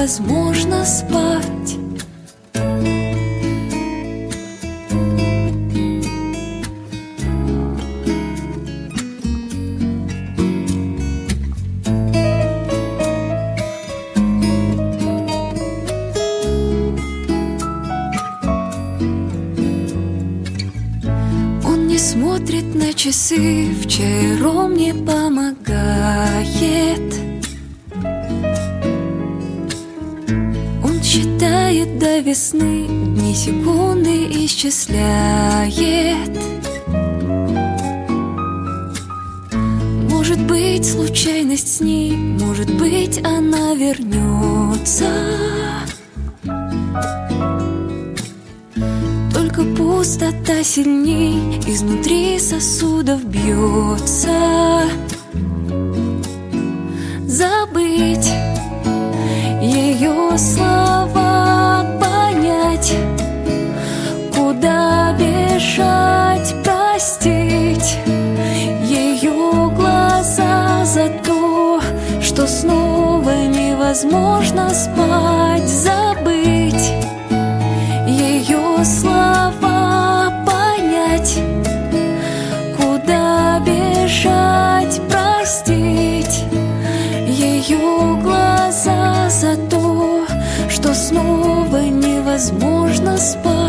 Невозможно спать. Весны Дни секунды исчисляет. Может быть случайность с ней Может быть она вернется. Пустота сильней Изнутри сосудов бьется. Забыть ее слова куда бежать Простить? Ее глаза за то Что снова невозможно спать Забыть. Ее слова бежать, простить? Ее глаза за то, что снова невозможно спать.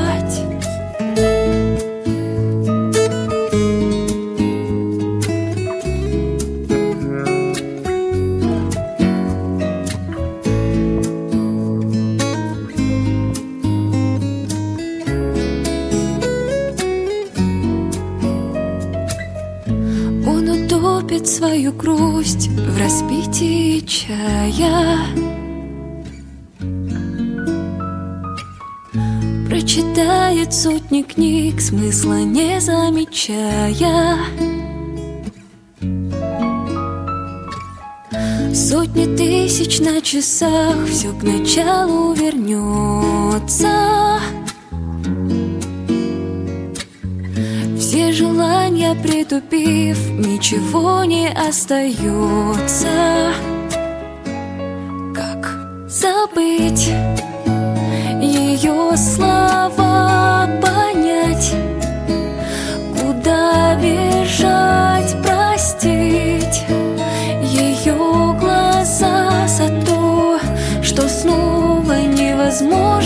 Свою грусть в распитии чая. Прочитает сотни книг, смысла не замечая. Сотни тысяч на часах, все к началу вернется Желания притупив, ничего не остается. Как забыть ее слова, понять, куда бежать, простить ее глаза за то, что снова невозможно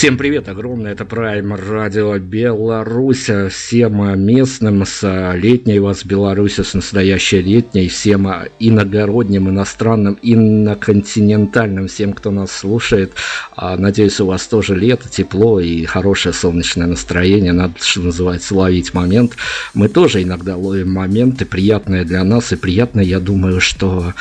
Всем привет огромное, это Прайм Радио Беларусь, всем местным с летней вас Беларуси, с настоящей летней, всем иногородним, иностранным, иноконтинентальным, всем, кто нас слушает. А, надеюсь, у вас тоже лето, тепло и хорошее солнечное настроение, надо, что называется, ловить момент. Мы тоже иногда ловим моменты, приятные для нас и приятные, я думаю, что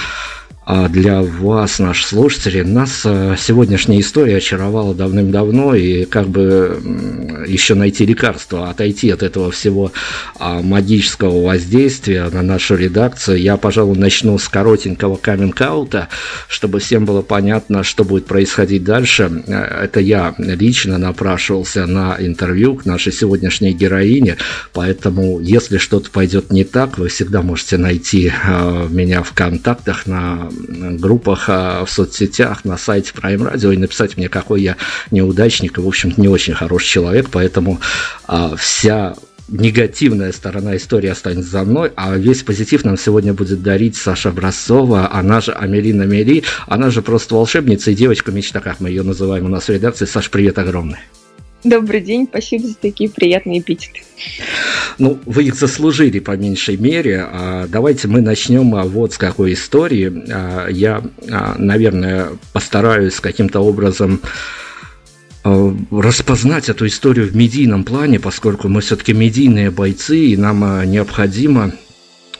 для вас, наши слушатели. Нас э, сегодняшняя история очаровала давным-давно, и как бы еще найти лекарство, отойти от этого всего а, магического воздействия на нашу редакцию, я, пожалуй, начну с коротенького каминг-аута, чтобы всем было понятно, что будет происходить дальше. Э, это я лично напрашивался на интервью к нашей сегодняшней героине, поэтому, если что-то пойдет не так, вы всегда можете найти э, меня в контактах на группах а, в соцсетях, на сайте Prime Radio и написать мне, какой я неудачник и, в общем-то, не очень хороший человек, поэтому а, вся негативная сторона истории останется за мной, а весь позитив нам сегодня будет дарить Саша Образцова, она же Амелина Мели, она же просто волшебница и девочка-мечта, как мы ее называем у нас в редакции. Саш, привет огромный. Добрый день, спасибо за такие приятные эпитеты. Ну, вы их заслужили по меньшей мере. А, давайте мы начнем а, вот с какой истории. А, я, наверное, постараюсь каким-то образом распознать эту историю в медийном плане, поскольку мы все-таки медийные бойцы, и нам необходимо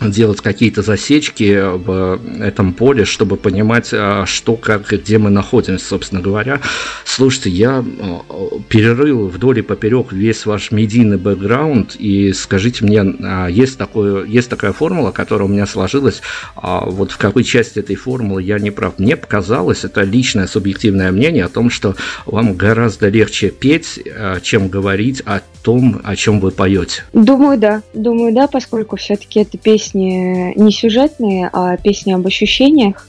делать какие-то засечки в этом поле, чтобы понимать, а, что, как, где мы находимся, собственно говоря. Слушайте, я а, перерыл вдоль и поперек весь ваш медийный бэкграунд, и скажите мне, а, есть, такое, есть такая формула, которая у меня сложилась, вот в какой части этой формулы я не прав. Мне показалось, это личное субъективное мнение о том, что вам гораздо легче петь, чем говорить о том, о чем вы поете. Думаю, да. Думаю, да, поскольку все-таки это песня песни не сюжетные, а песни об ощущениях.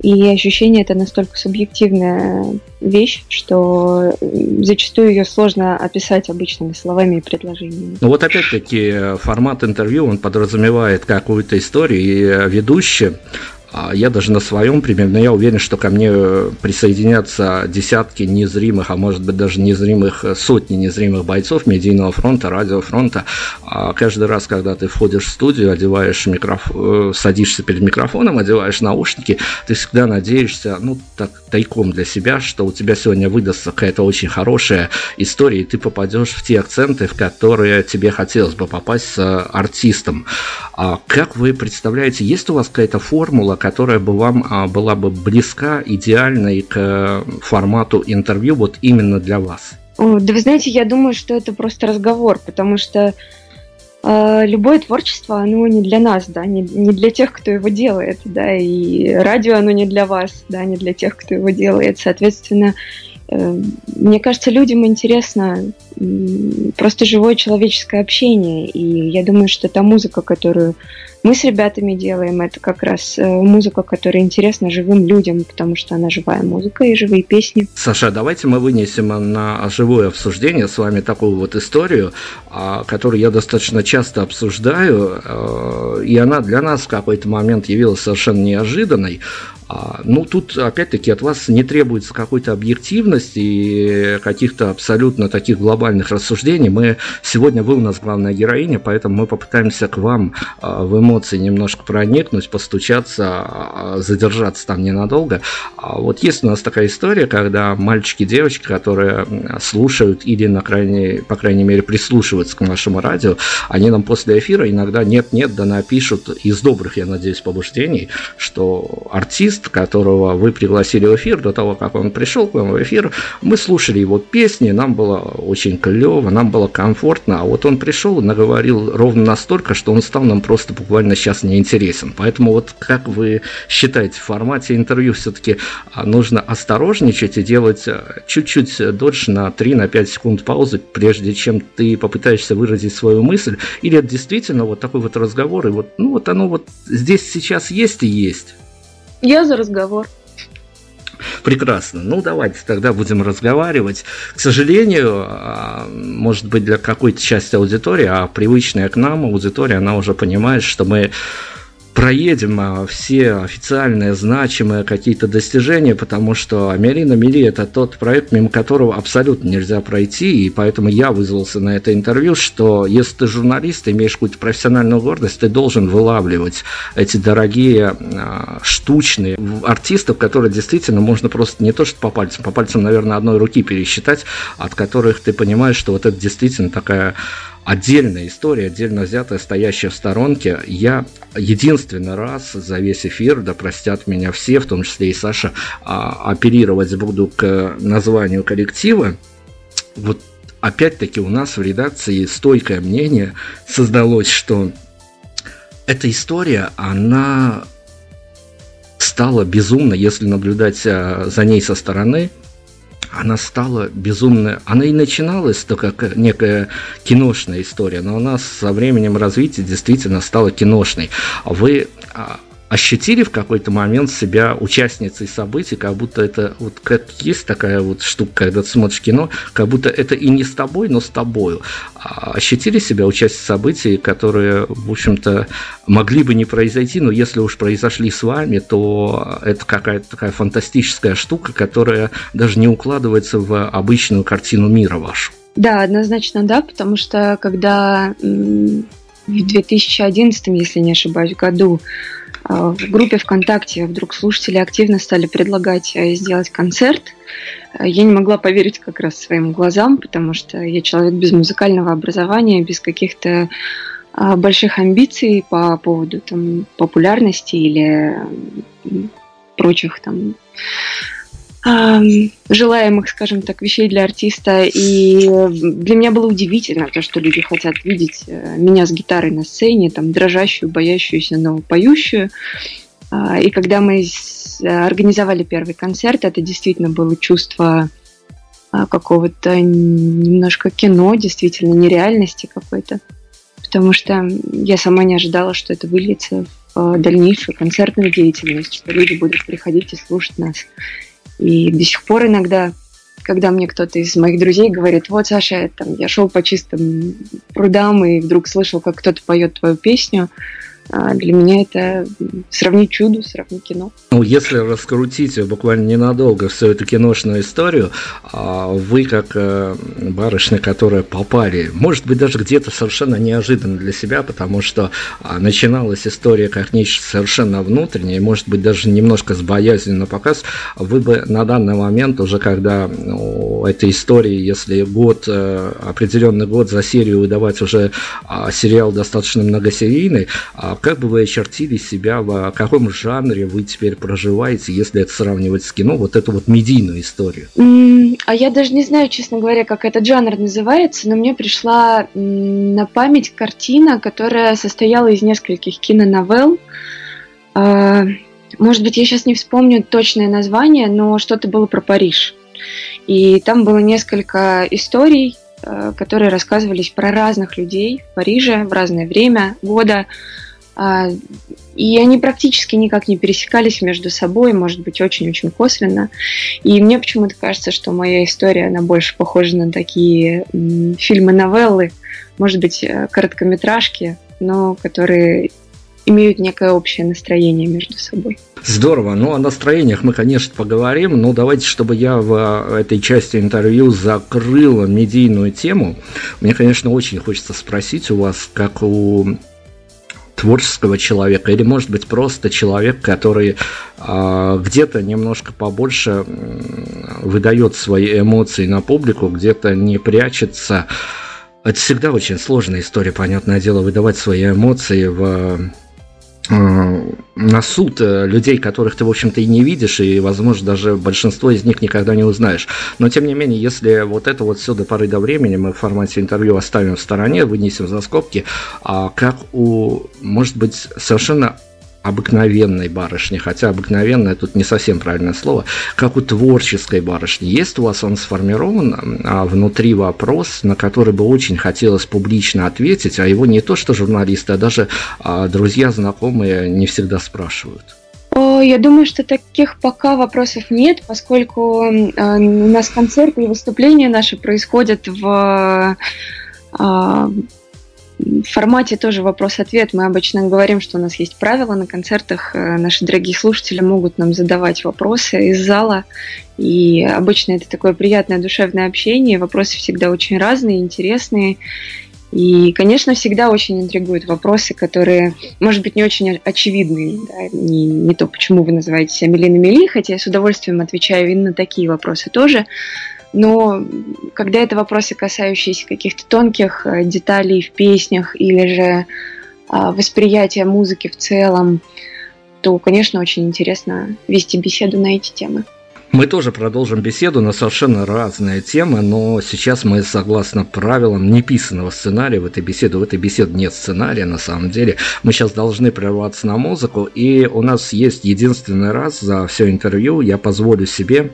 И ощущение это настолько субъективная вещь, что зачастую ее сложно описать обычными словами и предложениями. Ну вот опять-таки формат интервью, он подразумевает какую-то историю, и ведущий а я даже на своем примере, но я уверен, что ко мне присоединятся десятки незримых, а может быть даже незримых, сотни незримых бойцов медийного фронта, радиофронта. А каждый раз, когда ты входишь в студию, одеваешь микрофон, э, садишься перед микрофоном, одеваешь наушники, ты всегда надеешься, ну, так, тайком для себя, что у тебя сегодня выдастся какая-то очень хорошая история, и ты попадешь в те акценты, в которые тебе хотелось бы попасть с артистом. А как вы представляете, есть у вас какая-то формула, которая бы вам а, была бы близка, идеальной к э, формату интервью вот именно для вас? Да вы знаете, я думаю, что это просто разговор, потому что э, любое творчество, оно не для нас, да, не, не для тех, кто его делает, да, и радио, оно не для вас, да, не для тех, кто его делает. Соответственно, э, мне кажется, людям интересно просто живое человеческое общение, и я думаю, что та музыка, которую мы с ребятами делаем. Это как раз э, музыка, которая интересна живым людям, потому что она живая музыка и живые песни. Саша, давайте мы вынесем на живое обсуждение с вами такую вот историю, а, которую я достаточно часто обсуждаю, э, и она для нас в какой-то момент явилась совершенно неожиданной. А, ну, тут, опять-таки, от вас не требуется какой-то объективности и каких-то абсолютно таких глобальных рассуждений. Мы сегодня, вы у нас главная героиня, поэтому мы попытаемся к вам а, в эмоции немножко проникнуть, постучаться, а, задержаться там ненадолго. Вот есть у нас такая история, когда мальчики и девочки, которые слушают или, на крайней, по крайней мере, прислушиваются к нашему радио, они нам после эфира иногда нет-нет, да напишут из добрых, я надеюсь, побуждений, что артист которого вы пригласили в эфир, до того, как он пришел к вам в эфир, мы слушали его песни, нам было очень клево, нам было комфортно, а вот он пришел наговорил ровно настолько, что он стал нам просто буквально сейчас неинтересен. Поэтому вот как вы считаете, в формате интервью все-таки а, нужно осторожничать и делать а, чуть-чуть дольше на 3-5 секунд паузы, прежде чем ты попытаешься выразить свою мысль, или это действительно вот такой вот разговор, и вот, ну вот оно вот здесь сейчас есть и есть. Я за разговор. Прекрасно. Ну, давайте тогда будем разговаривать. К сожалению, а, может быть, для какой-то части аудитории, а привычная к нам аудитория, она уже понимает, что мы проедем а, все официальные, значимые какие-то достижения, потому что Америна Мили – это тот проект, мимо которого абсолютно нельзя пройти, и поэтому я вызвался на это интервью, что если ты журналист, имеешь какую-то профессиональную гордость, ты должен вылавливать эти дорогие а, штучные артистов, которые действительно можно просто не то что по пальцам, по пальцам, наверное, одной руки пересчитать, от которых ты понимаешь, что вот это действительно такая отдельная история, отдельно взятая, стоящая в сторонке. Я единственный раз за весь эфир, да простят меня все, в том числе и Саша, а, оперировать буду к названию коллектива. Вот опять-таки у нас в редакции стойкое мнение создалось, что эта история, она стала безумно, если наблюдать а, за ней со стороны, она стала безумно... Она и начиналась то как некая киношная история, но она со временем развития действительно стала киношной. Вы а, ощутили в какой-то момент себя участницей событий, как будто это вот как есть такая вот штука, когда ты смотришь кино, как будто это и не с тобой, но с тобою. А ощутили себя участием событий, которые, в общем-то, могли бы не произойти, но если уж произошли с вами, то это какая-то такая фантастическая штука, которая даже не укладывается в обычную картину мира вашу. Да, однозначно да, потому что когда в 2011, если не ошибаюсь, году в группе ВКонтакте вдруг слушатели активно стали предлагать э, сделать концерт. Э, я не могла поверить как раз своим глазам, потому что я человек без музыкального образования, без каких-то а, больших амбиций по поводу там, популярности или прочих там желаемых, скажем так, вещей для артиста. И для меня было удивительно то, что люди хотят видеть э, меня с гитарой на сцене, там, дрожащую, боящуюся, но поющую. А, и когда мы организовали первый концерт, это действительно было чувство а, какого-то немножко кино, действительно нереальности какой-то. Потому что я сама не ожидала, что это выльется в э, дальнейшую концертную деятельность, что люди будут приходить и слушать нас. И до сих пор иногда, когда мне кто-то из моих друзей говорит, вот, Саша, там, я шел по чистым прудам и вдруг слышал, как кто-то поет твою песню, для меня это сравнить чудо, сравнить кино. Ну, если раскрутить буквально ненадолго всю эту киношную историю, а вы как э, барышня, которая попали, может быть, даже где-то совершенно неожиданно для себя, потому что а, начиналась история как нечто совершенно внутреннее, может быть, даже немножко с боязнью на показ, вы бы на данный момент, уже когда ну, этой истории, если год, э, определенный год за серию выдавать уже сериал достаточно многосерийный, как бы вы очертили себя, в каком жанре вы теперь проживаете, если это сравнивать с кино, вот эту вот медийную историю? А я даже не знаю, честно говоря, как этот жанр называется, но мне пришла на память картина, которая состояла из нескольких киноновелл. А, может быть, я сейчас не вспомню точное название, но что-то было про Париж. И там было несколько историй, а, которые рассказывались про разных людей в Париже в разное время года. А, и они практически никак не пересекались между собой, может быть, очень-очень косвенно. И мне почему-то кажется, что моя история, она больше похожа на такие фильмы-новеллы, может быть, э, короткометражки, но которые имеют некое общее настроение между собой. Здорово. Ну, о настроениях мы, конечно, поговорим, но давайте, чтобы я в этой части интервью закрыл медийную тему. Мне, конечно, очень хочется спросить у вас, как у творческого человека, или может быть просто человек, который э, где-то немножко побольше выдает свои эмоции на публику, где-то не прячется. Это всегда очень сложная история, понятное дело, выдавать свои эмоции в на суд э, людей, которых ты, в общем-то, и не видишь, и, возможно, даже большинство из них никогда не узнаешь. Но, тем не менее, если вот это вот все до поры до времени мы в формате интервью оставим в стороне, вынесем за скобки, а как у, может быть, совершенно обыкновенной барышни, хотя обыкновенная тут не совсем правильное слово, как у творческой барышни. Есть у вас он сформирован а, внутри вопрос, на который бы очень хотелось публично ответить, а его не то что журналисты, а даже а, друзья, знакомые не всегда спрашивают? Я думаю, что таких пока вопросов нет, поскольку а, у нас концерты и выступления наши происходят в а, в формате тоже вопрос-ответ. Мы обычно говорим, что у нас есть правила на концертах. Э, наши дорогие слушатели могут нам задавать вопросы из зала. И обычно это такое приятное душевное общение. Вопросы всегда очень разные, интересные. И, конечно, всегда очень интригуют вопросы, которые, может быть, не очень очевидные. Да? Не, не то, почему вы называете себя Милиной Мели, хотя я с удовольствием отвечаю именно на такие вопросы тоже. Но когда это вопросы, касающиеся каких-то тонких э, деталей в песнях или же а, восприятия музыки в целом, то, конечно, очень интересно вести беседу на эти темы. Мы тоже продолжим беседу на совершенно разные темы, но сейчас мы, согласно правилам неписанного сценария в этой беседе, в этой беседе нет сценария на самом деле, мы сейчас должны прерваться на музыку, и у нас есть единственный раз за все интервью, я позволю себе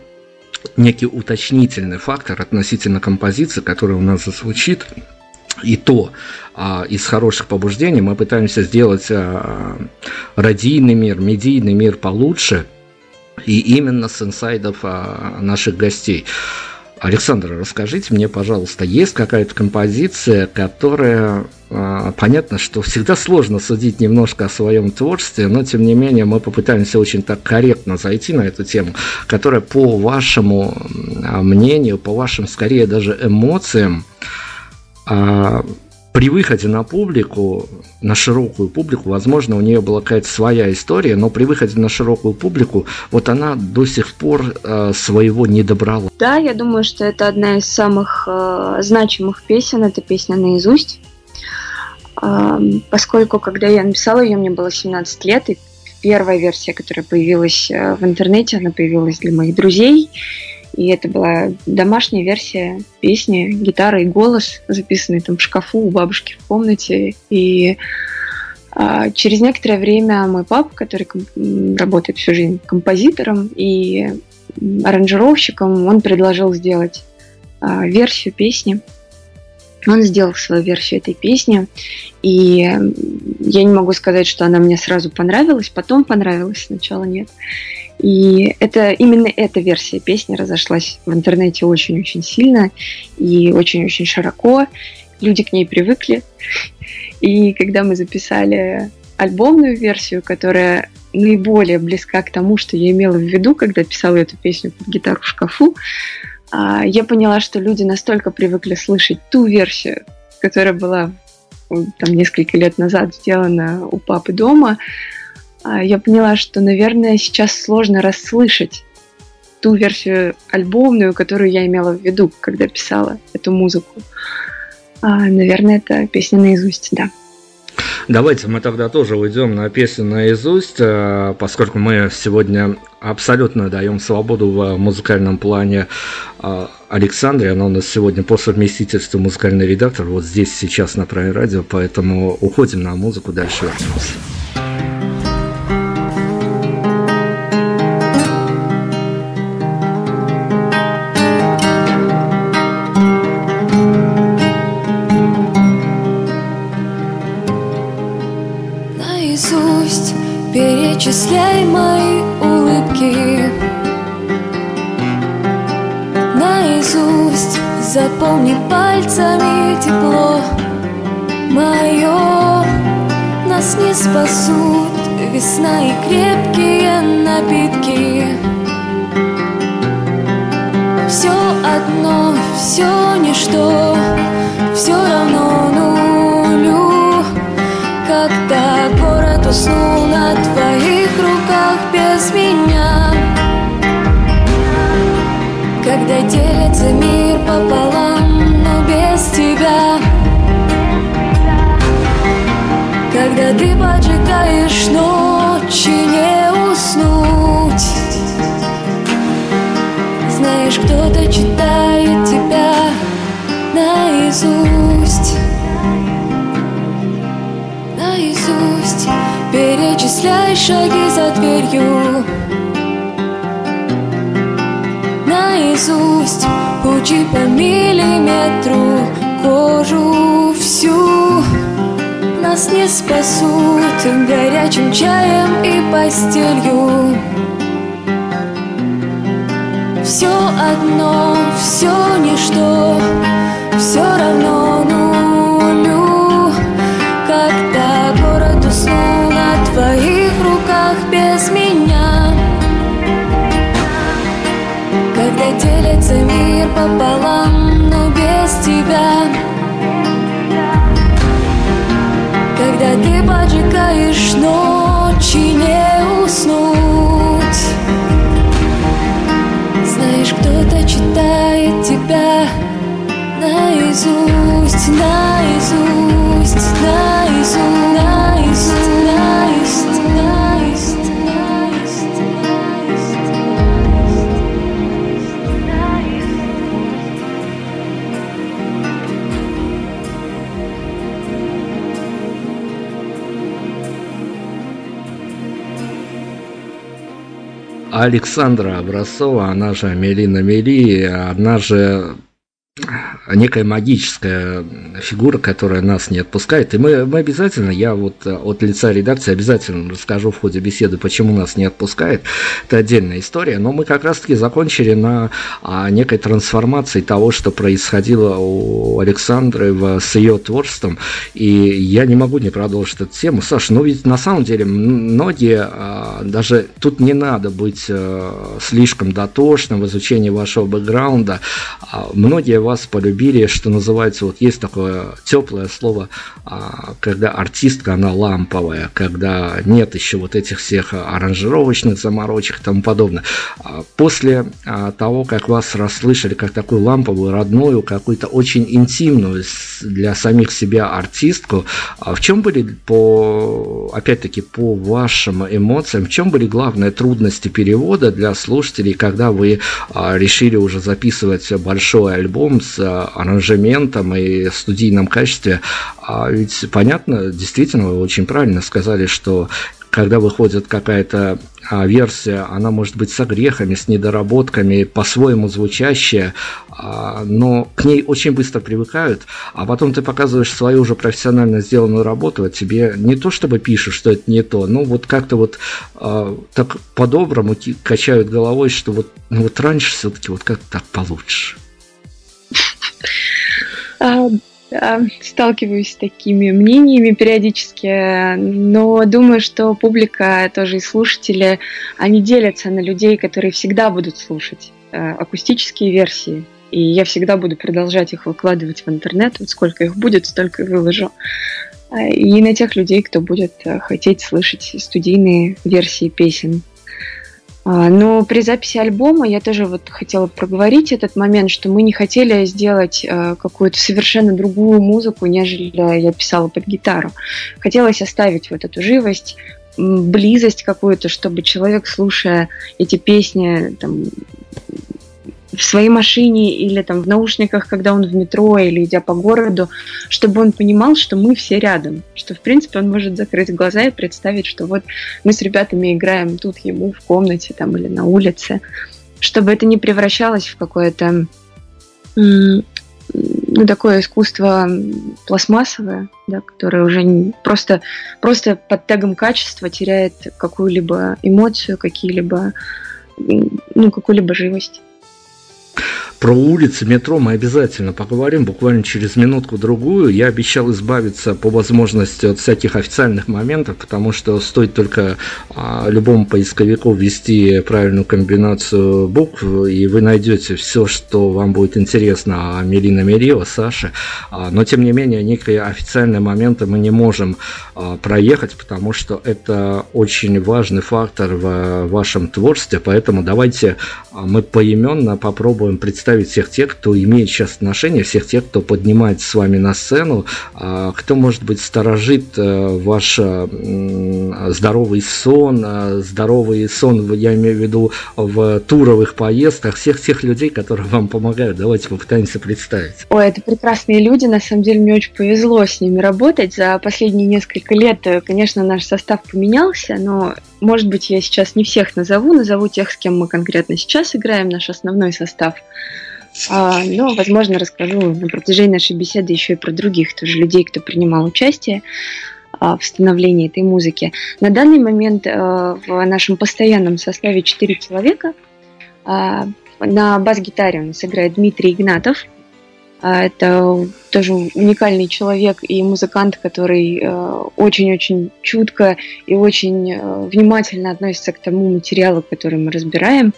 некий уточнительный фактор относительно композиции, которая у нас зазвучит, и то а, из хороших побуждений мы пытаемся сделать а, радийный мир, медийный мир получше, и именно с инсайдов а, наших гостей. Александр, расскажите мне, пожалуйста, есть какая-то композиция, которая а, понятно, что всегда сложно судить немножко о своем творчестве, но тем не менее мы попытаемся очень так корректно зайти на эту тему, которая по вашему а, мнению, по вашим скорее даже эмоциям а, при выходе на публику, на широкую публику, возможно, у нее была какая-то своя история, но при выходе на широкую публику, вот она до сих пор э, своего не добрала. Да, я думаю, что это одна из самых э, значимых песен, это песня наизусть поскольку когда я написала ее, мне было 17 лет, и первая версия, которая появилась э, в интернете, она появилась для моих друзей, и это была домашняя версия песни, гитара и голос, записанный там в шкафу у бабушки в комнате. И а, через некоторое время мой папа, который работает всю жизнь композитором и аранжировщиком, он предложил сделать а, версию песни он сделал свою версию этой песни, и я не могу сказать, что она мне сразу понравилась, потом понравилась, сначала нет. И это именно эта версия песни разошлась в интернете очень-очень сильно и очень-очень широко. Люди к ней привыкли. И когда мы записали альбомную версию, которая наиболее близка к тому, что я имела в виду, когда писала эту песню под гитару в шкафу, а, я поняла, что люди настолько привыкли слышать ту версию, которая была там несколько лет назад сделана у папы дома, я поняла, что, наверное, сейчас сложно расслышать ту версию альбомную, которую я имела в виду, когда писала эту музыку. А, наверное, это песня наизусть, да. Давайте мы тогда тоже уйдем на песню наизусть, э, поскольку мы сегодня абсолютно даем свободу в музыкальном плане э, Александре. Она у нас сегодня по совместительству музыкальный редактор вот здесь сейчас на Прайм Радио, поэтому уходим на музыку, дальше вернемся. Перечисляй мои улыбки. Наизусть запомни пальцами тепло мое Нас не спасут весна и крепкие напитки. Все одно, все ничто, все равно город уснул на твоих руках без меня. Когда делится мир пополам, Перечисляй шаги за дверью Наизусть Учи по миллиметру кожу всю нас не спасут горячим чаем и постелью. Все одно, все ничто, все равно нулю. Александра Образцова, она же Мелина Мели, она же некая магическая фигура, которая нас не отпускает. И мы, мы обязательно, я вот от лица редакции обязательно расскажу в ходе беседы, почему нас не отпускает. Это отдельная история. Но мы как раз-таки закончили на а, некой трансформации того, что происходило у Александры с ее творчеством. И я не могу не продолжить эту тему. Саша, ну ведь на самом деле многие, а, даже тут не надо быть а, слишком дотошным в изучении вашего бэкграунда. А, многие вас полюбили, что называется, вот есть такое теплое слово, а, когда артистка, она ламповая, когда нет еще вот этих всех аранжировочных заморочек и тому подобное. А, после а, того, как вас расслышали как такую ламповую, родную, какую-то очень интимную для самих себя артистку, в чем были по, опять-таки, по вашим эмоциям, в чем были главные трудности перевода для слушателей, когда вы решили уже записывать большой альбом с аранжементом и студийном качестве. А ведь понятно, действительно, вы очень правильно сказали, что когда выходит какая-то а, версия, она может быть с огрехами, с недоработками, по-своему звучащая, а, но к ней очень быстро привыкают, а потом ты показываешь свою уже профессионально сделанную работу, а тебе не то чтобы пишут, что это не то, но вот как-то вот а, так по-доброму качают головой, что вот, ну вот раньше все-таки вот как так получше. А, сталкиваюсь с такими мнениями периодически, но думаю, что публика, тоже и слушатели, они делятся на людей, которые всегда будут слушать э, акустические версии. И я всегда буду продолжать их выкладывать в интернет. Вот сколько их будет, столько и выложу. А, и на тех людей, кто будет э, хотеть слышать студийные версии песен. А, но при записи альбома я тоже вот хотела проговорить этот момент, что мы не хотели сделать э, какую-то совершенно другую музыку, нежели я писала под гитару. Хотелось оставить вот эту живость, близость какую-то, чтобы человек, слушая эти песни, там, в своей машине или там в наушниках, когда он в метро или идя по городу, чтобы он понимал, что мы все рядом, что в принципе он может закрыть глаза и представить, что вот мы с ребятами играем тут ему в комнате там или на улице, чтобы это не превращалось в какое-то ну, такое искусство пластмассовое, да, которое уже не, просто, просто под тегом качества теряет какую-либо эмоцию, какие-либо, ну, какую-либо живость. Про улицы, метро мы обязательно поговорим буквально через минутку-другую. Я обещал избавиться по возможности от всяких официальных моментов, потому что стоит только а, любому поисковику ввести правильную комбинацию букв, и вы найдете все, что вам будет интересно о Мелина Мерио, Саше. А, но, тем не менее, некие официальные моменты мы не можем а, проехать, потому что это очень важный фактор в вашем творчестве, поэтому давайте а, мы поименно попробуем представить представить всех тех, кто имеет сейчас отношение, всех тех, кто поднимает с вами на сцену, а, кто, может быть, сторожит э, ваш здоровый сон, а, здоровый сон, я имею в виду в туровых поездках, всех тех людей, которые вам помогают. Давайте попытаемся представить. Ой, это прекрасные люди, на самом деле мне очень повезло с ними работать. За последние несколько лет, э, конечно, наш состав поменялся, но может быть, я сейчас не всех назову, назову тех, с кем мы конкретно сейчас играем, наш основной состав. А, но, возможно, расскажу на протяжении нашей беседы еще и про других тоже людей, кто принимал участие а, в становлении этой музыки. На данный момент а, в нашем постоянном составе 4 человека. А, на бас-гитаре у нас играет Дмитрий Игнатов, это тоже уникальный человек и музыкант, который э, очень-очень чутко и очень э, внимательно относится к тому материалу, который мы разбираем.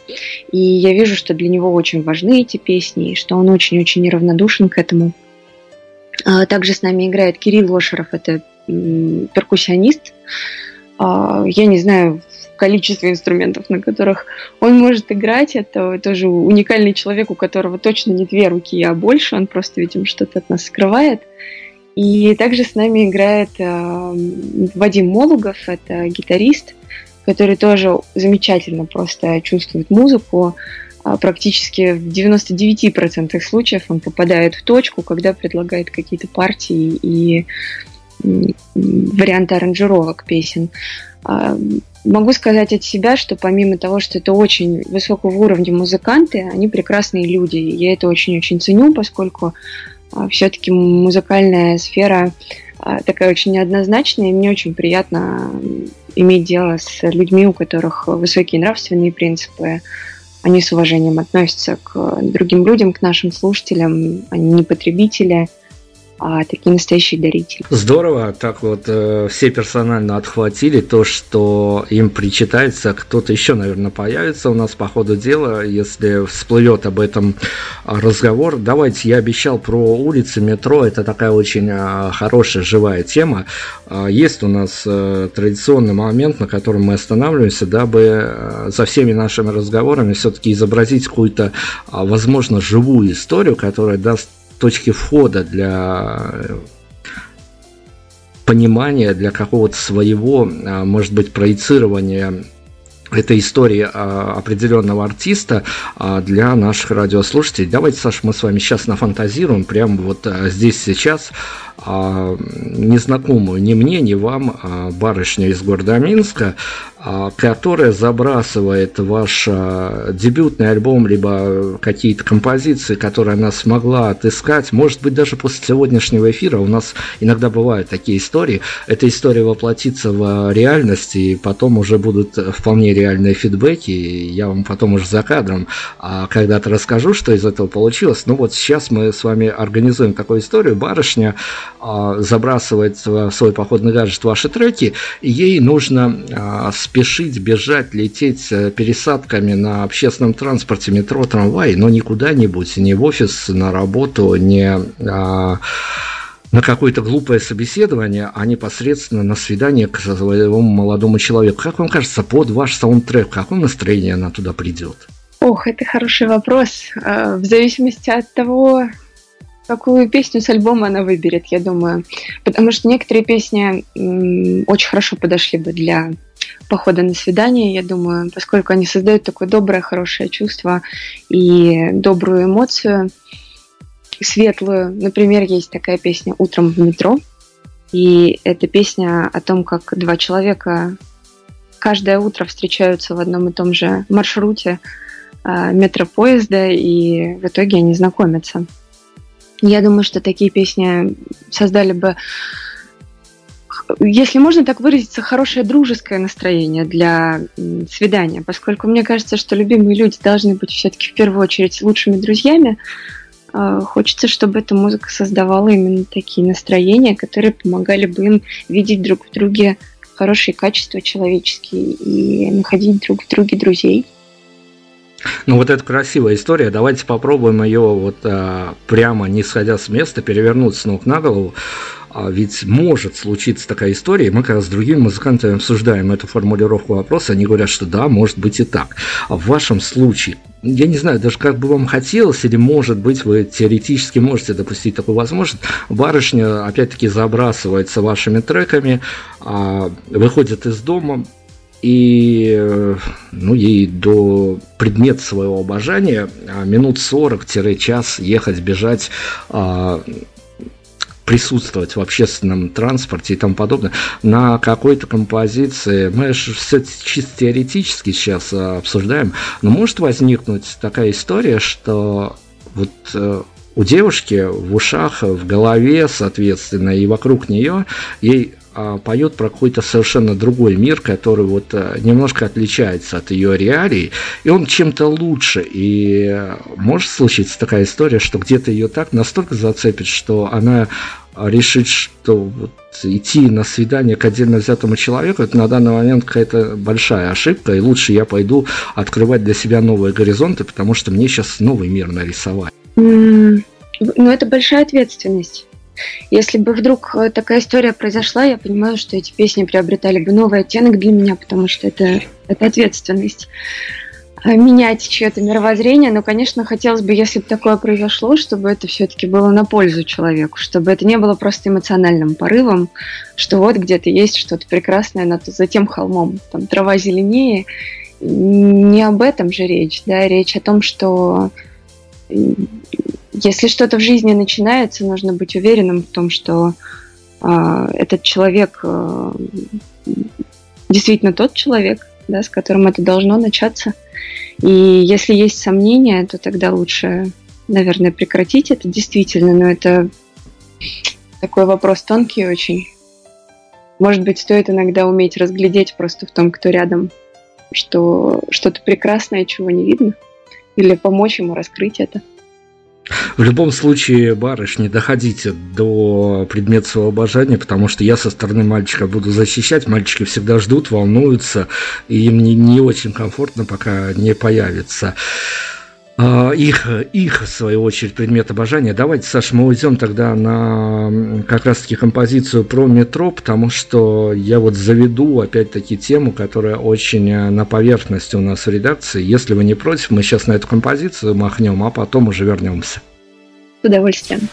И я вижу, что для него очень важны эти песни, и что он очень-очень неравнодушен к этому. А, также с нами играет Кирилл Лошеров, это перкуссионист. А, я не знаю, количество инструментов, на которых он может играть. Это тоже уникальный человек, у которого точно не две руки, а больше. Он просто, видимо, что-то от нас скрывает. И также с нами играет э, Вадим Молугов, это гитарист, который тоже замечательно просто чувствует музыку. А практически в 99% случаев он попадает в точку, когда предлагает какие-то партии и варианты аранжировок песен. А, могу сказать от себя, что помимо того, что это очень высокого уровня музыканты, они прекрасные люди. Я это очень-очень ценю, поскольку а, все-таки музыкальная сфера а, такая очень неоднозначная, и мне очень приятно иметь дело с людьми, у которых высокие нравственные принципы, они с уважением относятся к другим людям, к нашим слушателям, они не потребители – а такие настоящие дарители. Здорово, так вот э, все персонально отхватили то, что им причитается, кто-то еще, наверное, появится у нас по ходу дела, если всплывет об этом разговор. Давайте, я обещал про улицы, метро, это такая очень э, хорошая, живая тема. Э, есть у нас э, традиционный момент, на котором мы останавливаемся, дабы э, за всеми нашими разговорами все-таки изобразить какую-то, э, возможно, живую историю, которая даст точки входа для понимания, для какого-то своего, а, может быть, проецирования этой истории а, определенного артиста а, для наших радиослушателей. Давайте, Саша, мы с вами сейчас нафантазируем, прямо вот здесь сейчас незнакомую ни мне, ни вам барышню из города Минска, а, которая забрасывает ваш а, дебютный альбом, либо какие-то композиции, которые она смогла отыскать. Может быть, даже после сегодняшнего эфира у нас иногда бывают такие истории. Эта история воплотится в реальности, и потом уже будут вполне реальные фидбэки. Я вам потом уже за кадром а, когда-то расскажу, что из этого получилось. Ну вот сейчас мы с вами организуем такую историю. Барышня забрасывает в свой походный гаджет ваши треки, ей нужно спешить, бежать, лететь э, пересадками на общественном транспорте, метро, трамвай, но не куда-нибудь, не в офис, на работу, не а, на какое-то глупое собеседование, а непосредственно на свидание к своему молодому человеку. Как вам кажется, под ваш саундтрек, в каком настроении она туда придет? Ох, это хороший вопрос. А, в зависимости от того, какую песню с альбома она выберет, я думаю. Потому что некоторые песни очень хорошо подошли бы для похода на свидание, я думаю, поскольку они создают такое доброе, хорошее чувство и добрую эмоцию, светлую. Например, есть такая песня «Утром в метро», и это песня о том, как два человека каждое утро встречаются в одном и том же маршруте э, метропоезда, и в итоге они знакомятся. Я думаю, что такие песни создали бы если можно так выразиться, хорошее дружеское настроение для свидания, поскольку мне кажется, что любимые люди должны быть все-таки в первую очередь лучшими друзьями. А, хочется, чтобы эта музыка создавала именно такие настроения, которые помогали бы им видеть друг в друге хорошие качества человеческие и находить друг в друге друзей. Ну вот это красивая история. Давайте попробуем ее вот а, прямо не сходя с места перевернуть с ног на голову. А ведь может случиться такая история, мы как раз с другими музыкантами обсуждаем эту формулировку вопроса, они говорят, что да, может быть и так. А в вашем случае, я не знаю, даже как бы вам хотелось, или может быть вы теоретически можете допустить такую возможность, барышня опять-таки забрасывается вашими треками, а, выходит из дома, и ну, ей до предмета своего обожания а, минут 40-час ехать, бежать присутствовать в общественном транспорте и тому подобное, на какой-то композиции, мы же все чисто теоретически сейчас а, обсуждаем, но может возникнуть такая история, что вот э, у девушки в ушах, в голове, соответственно, и вокруг нее ей а, поет про какой-то совершенно другой мир, который вот а, немножко отличается от ее реалий, и он чем-то лучше. И э, может случиться такая история, что где-то ее так настолько зацепит, что она решит, что вот идти на свидание к отдельно взятому человеку, это на данный момент какая-то большая ошибка, и лучше я пойду открывать для себя новые горизонты, потому что мне сейчас новый мир нарисовать. Mm, ну, это большая ответственность. Если бы вдруг э, такая история произошла, я понимаю, что эти песни приобретали бы новый оттенок для меня, потому что это, это ответственность э, менять чье-то мировоззрение, но, конечно, хотелось бы, если бы такое произошло, чтобы это все-таки было на пользу человеку, чтобы это не было просто эмоциональным порывом, что вот где-то есть что-то прекрасное над, за тем холмом, там трава зеленее. Не об этом же речь, да, речь о том, что если что-то в жизни начинается, нужно быть уверенным в том, что э, этот человек э, действительно тот человек, да, с которым это должно начаться. И если есть сомнения, то тогда лучше, наверное, прекратить это действительно, но это такой вопрос тонкий очень. Может быть, стоит иногда уметь разглядеть просто в том, кто рядом, что что-то прекрасное, чего не видно, или помочь ему раскрыть это. В любом случае, барышни, доходите до предмета своего обожания, потому что я со стороны мальчика буду защищать. Мальчики всегда ждут, волнуются, и им не, не очень комфортно, пока не появится их, их, в свою очередь, предмет обожания. Давайте, Саша, мы уйдем тогда на как раз-таки композицию про метро, потому что я вот заведу, опять-таки, тему, которая очень э, на поверхности у нас в редакции. Если вы не против, мы сейчас на эту композицию махнем, а потом уже вернемся. С удовольствием.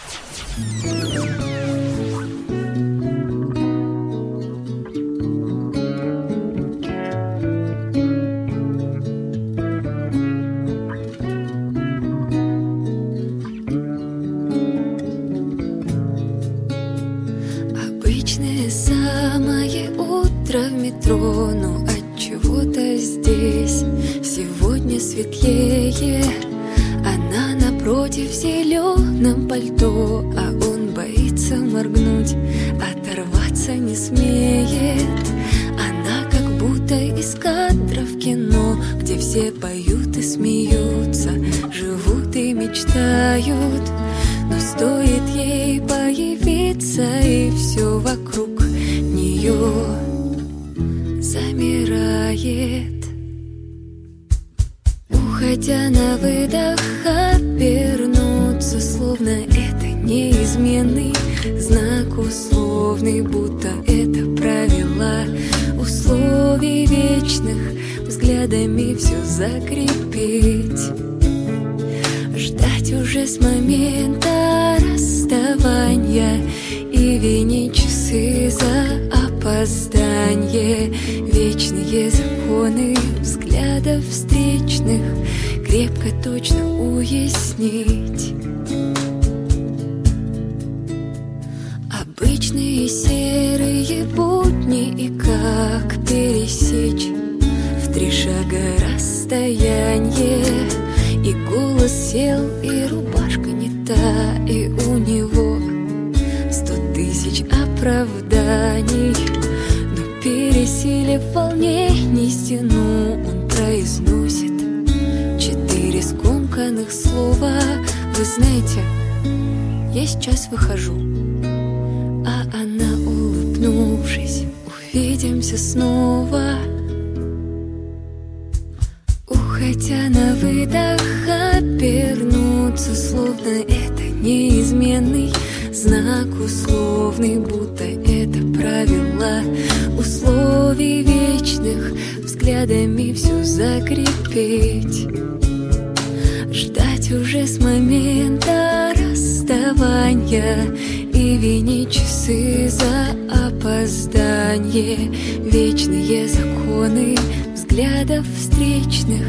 И винить часы за опоздание. Вечные законы взглядов встречных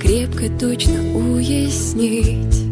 Крепко точно уяснить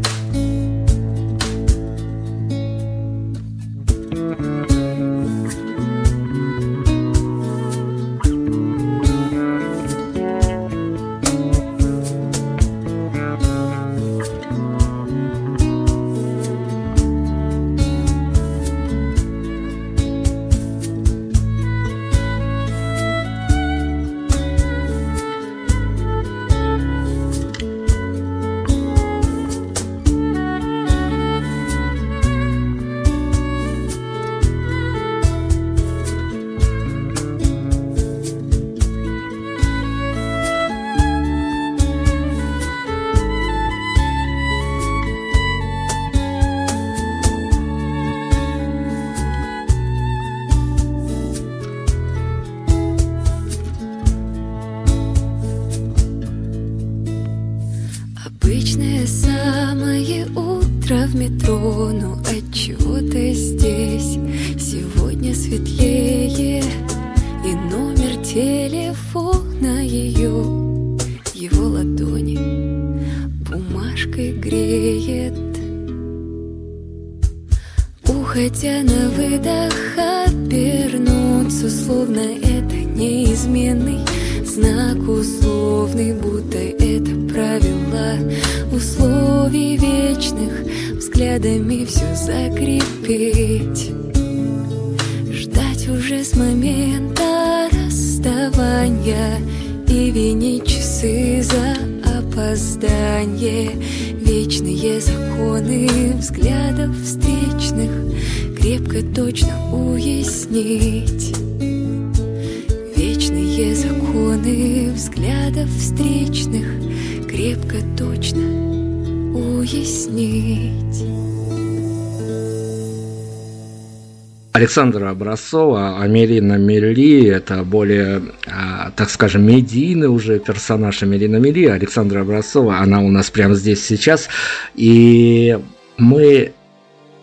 Александра Образцова, Амелина Мели, это более, а, так скажем, медийный уже персонаж Амелина Мели, Александра Образцова, она у нас прямо здесь сейчас, и мы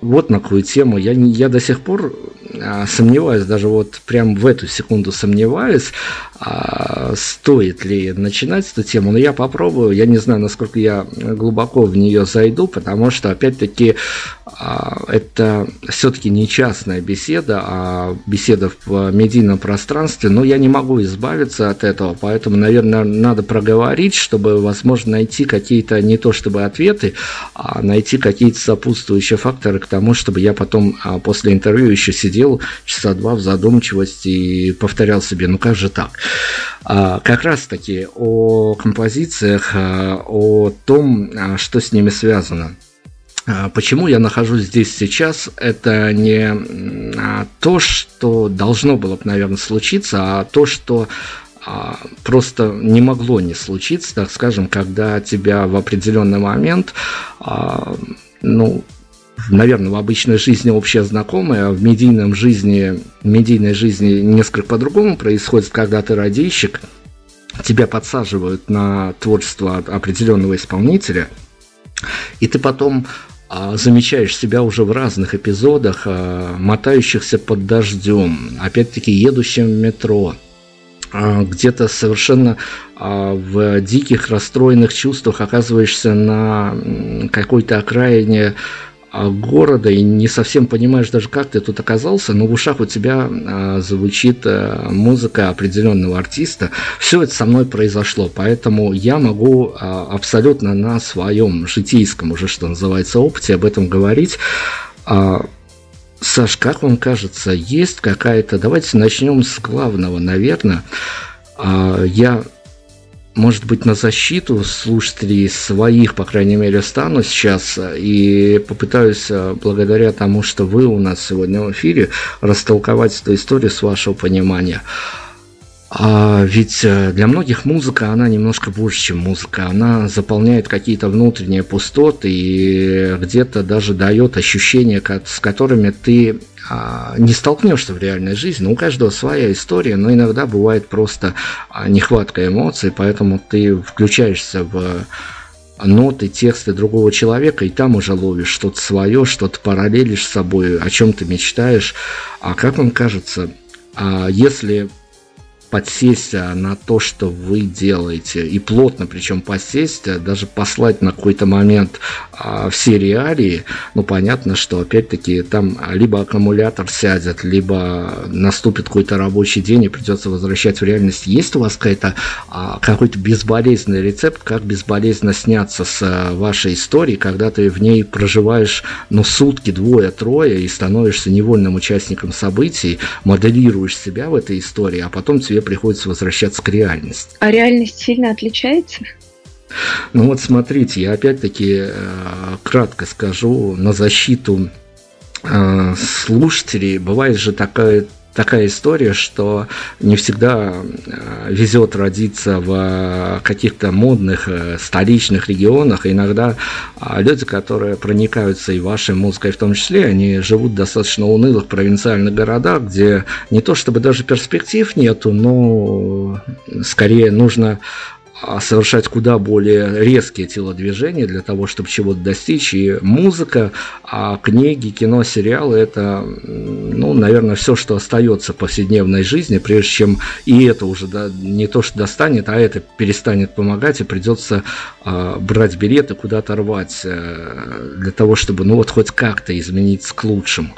вот на какую тему. Я, я до сих пор сомневаюсь, даже вот прям в эту секунду сомневаюсь, а, стоит ли начинать эту тему, но я попробую. Я не знаю, насколько я глубоко в нее зайду, потому что, опять-таки, а, это все-таки не частная беседа, а беседа в медийном пространстве, но я не могу избавиться от этого, поэтому, наверное, надо проговорить, чтобы, возможно, найти какие-то не то чтобы ответы, а найти какие-то сопутствующие факторы к тому, чтобы я потом а, после интервью еще сидел часа два в задумчивости и повторял себе, ну как же так? А, как раз таки о композициях, а, о том, а, что с ними связано. Почему я нахожусь здесь сейчас, это не то, что должно было бы, наверное, случиться, а то, что просто не могло не случиться, так скажем, когда тебя в определенный момент, ну, наверное, в обычной жизни общее знакомое, а в медийном жизни, в медийной жизни несколько по-другому происходит, когда ты радищик, тебя подсаживают на творчество определенного исполнителя, и ты потом а, замечаешь себя уже в разных эпизодах, а, мотающихся под дождем, опять-таки едущим в метро, а, где-то совершенно в диких расстроенных чувствах оказываешься на какой-то окраине города и не совсем понимаешь даже, как ты тут оказался, но в ушах у тебя а, звучит а, музыка определенного артиста. Все это со мной произошло, поэтому я могу а, абсолютно на своем житейском уже, что называется, опыте об этом говорить. А, Саш, как вам кажется, есть какая-то... Давайте начнем с главного, наверное. А, я может быть, на защиту слушателей своих, по крайней мере, стану сейчас и попытаюсь, э, благодаря тому, что вы у нас сегодня в эфире, растолковать эту историю с вашего понимания. А ведь э, для многих музыка, она немножко больше, чем музыка. Она заполняет какие-то внутренние пустоты и где-то даже дает ощущения, с которыми ты а, не столкнешься в реальной жизни. Ну, у каждого своя история, но иногда бывает просто а, нехватка эмоций, поэтому ты включаешься в ноты, тексты другого человека, и там уже ловишь что-то свое, что-то параллелишь с собой, о чем ты мечтаешь. А как вам кажется, а если подсесть а, на то, что вы делаете, и плотно причем подсесть, а, даже послать на какой-то момент а, все реалии, ну, понятно, что, опять-таки, там либо аккумулятор сядет, либо наступит какой-то рабочий день и придется возвращать в реальность. Есть у вас какая-то, а, какой-то безболезненный рецепт, как безболезненно сняться с а, вашей истории, когда ты в ней проживаешь, ну, сутки, двое-трое, и становишься невольным участником событий, моделируешь себя в этой истории, а потом тебе тебе приходится возвращаться к реальности. А реальность сильно отличается? Ну вот смотрите, я опять-таки э, кратко скажу на защиту э, слушателей. Бывает же такая такая история, что не всегда э, везет родиться в каких-то модных э, столичных регионах. Иногда люди, которые проникаются и вашей музыкой в том числе, они живут в достаточно унылых провинциальных городах, где не то чтобы даже перспектив нету, но скорее нужно совершать куда более резкие телодвижения для того, чтобы чего-то достичь. И музыка, а книги, кино, сериалы – это, ну, наверное, все, что остается в повседневной жизни, прежде чем и это уже да, не то, что достанет, а это перестанет помогать, и придется а, брать билеты, куда-то рвать а, для того, чтобы, ну, вот хоть как-то измениться к лучшему.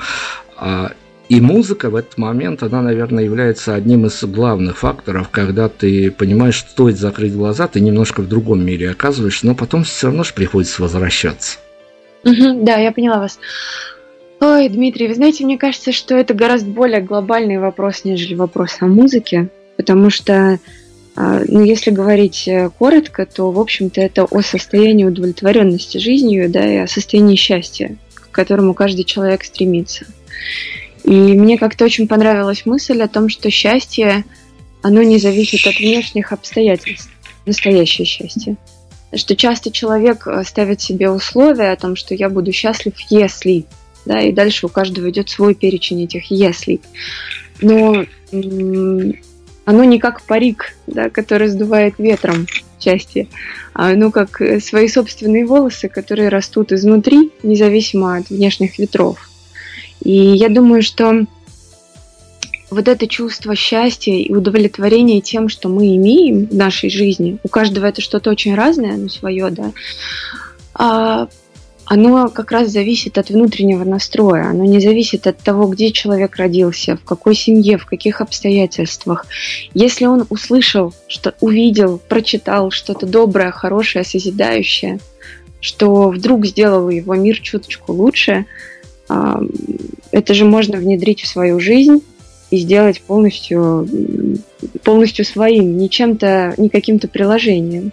И музыка в этот момент, она, наверное, является одним из главных факторов, когда ты понимаешь, что стоит закрыть глаза, ты немножко в другом мире оказываешься, но потом все равно же приходится возвращаться. Да, я поняла вас. Ой, Дмитрий, вы знаете, мне кажется, что это гораздо более глобальный вопрос, нежели вопрос о музыке, потому что, а, ну, если говорить э, коротко, то, в общем-то, это о состоянии удовлетворенности жизнью, да, и о состоянии счастья, к которому каждый человек стремится. И мне как-то очень понравилась мысль о том, что счастье, оно не зависит от внешних обстоятельств, настоящее счастье. Что часто человек э, ставит себе условия о том, что я буду счастлив, если, да, и дальше у каждого идет свой перечень этих если. Но оно не как парик, да, который сдувает ветром счастье, а оно как э, свои собственные волосы, которые растут изнутри, независимо от внешних ветров. И я думаю, что вот это чувство счастья и удовлетворения тем, что мы имеем в нашей жизни, у каждого это что-то очень разное, оно свое, да, а, оно как раз зависит от внутреннего настроя, оно не зависит от того, где человек родился, в какой семье, в каких обстоятельствах. Если он услышал, что увидел, прочитал что-то доброе, хорошее, созидающее, что вдруг сделало его мир чуточку лучше – это же можно внедрить в свою жизнь и сделать полностью, полностью своим, не чем-то, не каким-то приложением.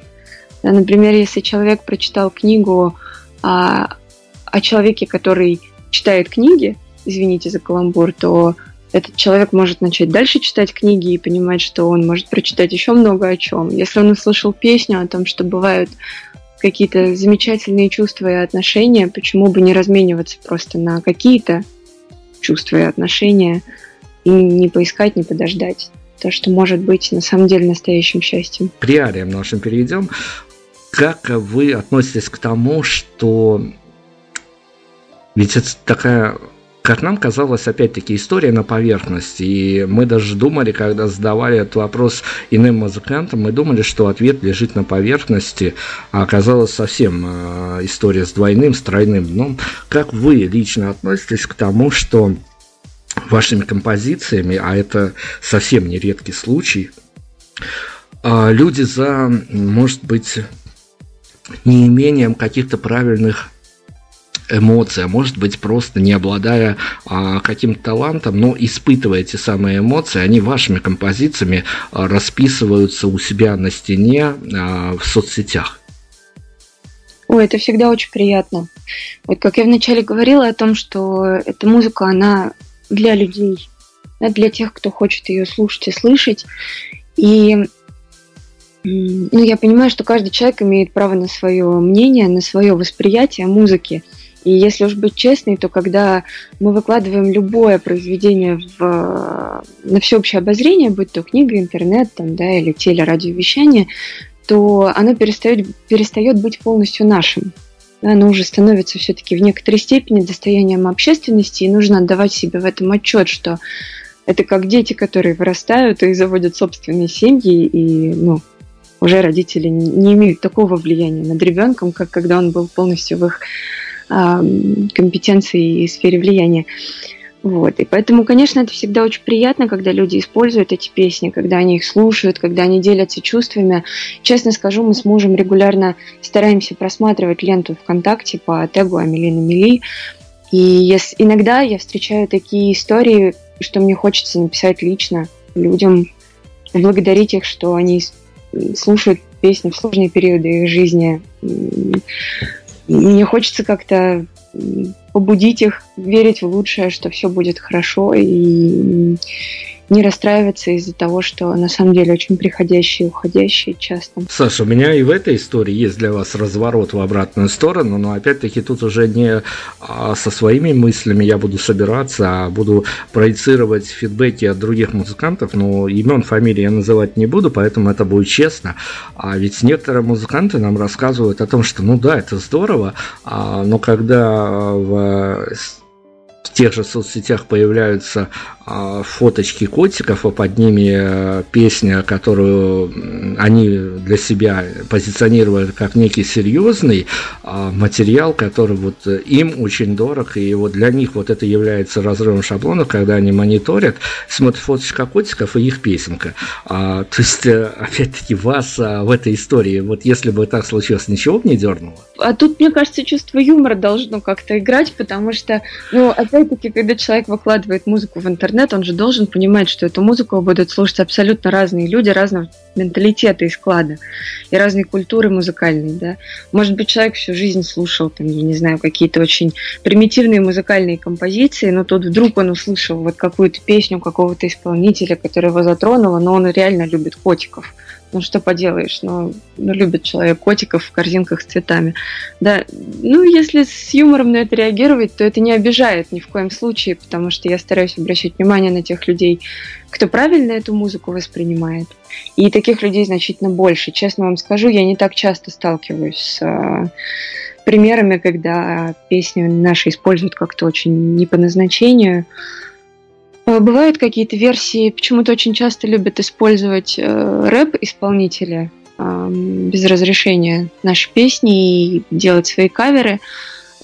Например, если человек прочитал книгу о, о человеке, который читает книги, извините за каламбур, то этот человек может начать дальше читать книги и понимать, что он может прочитать еще много о чем. Если он услышал песню о том, что бывают какие-то замечательные чувства и отношения, почему бы не размениваться просто на какие-то чувства и отношения и не поискать, не подождать то, что может быть на самом деле настоящим счастьем. К реалиям нашим перейдем. Как вы относитесь к тому, что ведь это такая как нам казалось, опять-таки, история на поверхности. И мы даже думали, когда задавали этот вопрос иным музыкантам, мы думали, что ответ лежит на поверхности, а оказалось совсем э, история с двойным, с тройным дном. Как вы лично относитесь к тому, что вашими композициями, а это совсем не редкий случай, э, люди за, может быть, неимением каких-то правильных эмоции, а может быть просто не обладая а, каким-то талантом, но испытывая эти самые эмоции, они вашими композициями а, расписываются у себя на стене а, в соцсетях. Ой, это всегда очень приятно. Вот как я вначале говорила о том, что эта музыка, она для людей, да, для тех, кто хочет ее слушать и слышать. И ну, я понимаю, что каждый человек имеет право на свое мнение, на свое восприятие музыки. И если уж быть честной, то когда мы выкладываем любое произведение в, на всеобщее обозрение, будь то книга, интернет там, да, или телерадиовещание, то оно перестает, перестает быть полностью нашим. Оно уже становится все-таки в некоторой степени достоянием общественности, и нужно отдавать себе в этом отчет, что это как дети, которые вырастают и заводят собственные семьи, и ну, уже родители не имеют такого влияния над ребенком, как когда он был полностью в их компетенции и сфере влияния. Вот. И поэтому, конечно, это всегда очень приятно, когда люди используют эти песни, когда они их слушают, когда они делятся чувствами. Честно скажу, мы с мужем регулярно стараемся просматривать ленту ВКонтакте по тегу Амелины Мили. И если, иногда я встречаю такие истории, что мне хочется написать лично людям, благодарить их, что они слушают песни в сложные периоды их жизни, мне хочется как-то побудить их верить в лучшее, что все будет хорошо и не расстраиваться из-за того, что на самом деле очень приходящие и уходящие часто. Саша, у меня и в этой истории есть для вас разворот в обратную сторону, но опять-таки тут уже не а, со своими мыслями я буду собираться, а буду проецировать фидбэки от других музыкантов, но имен, фамилии я называть не буду, поэтому это будет честно. А ведь некоторые музыканты нам рассказывают о том, что ну да, это здорово, а, но когда в в тех же соцсетях появляются а, фоточки котиков, а под ними э, песня, которую они для себя позиционируют как некий серьезный а, материал, который вот им очень дорог, и вот для них вот это является разрывом шаблонов, когда они мониторят, смотрят фоточка котиков и их песенка. А, то есть, э, опять-таки, вас в этой истории, вот если бы так случилось, ничего бы не дернуло? А тут, мне кажется, чувство юмора должно как-то играть, потому что, ну, опять-таки, когда человек выкладывает музыку в интернет, он же должен понимать, что эту музыку будут слушать абсолютно разные люди, разного менталитета и склада, и разной культуры музыкальной, да. Может быть, человек всю жизнь слушал, там, я не знаю, какие-то очень примитивные музыкальные композиции, но тут вдруг он услышал вот какую-то песню какого-то исполнителя, которая его затронула, но он реально любит котиков – ну что поделаешь, ну, ну любит человек котиков в корзинках с цветами. Да, ну если с юмором на это реагировать, то это не обижает ни в коем случае, потому что я стараюсь обращать внимание на тех людей, кто правильно эту музыку воспринимает. И таких людей значительно больше. Честно вам скажу, я не так часто сталкиваюсь с э, примерами, когда песни наши используют как-то очень не по назначению. Бывают какие-то версии, почему-то очень часто любят использовать э, рэп-исполнители э, без разрешения наши песни и делать свои каверы.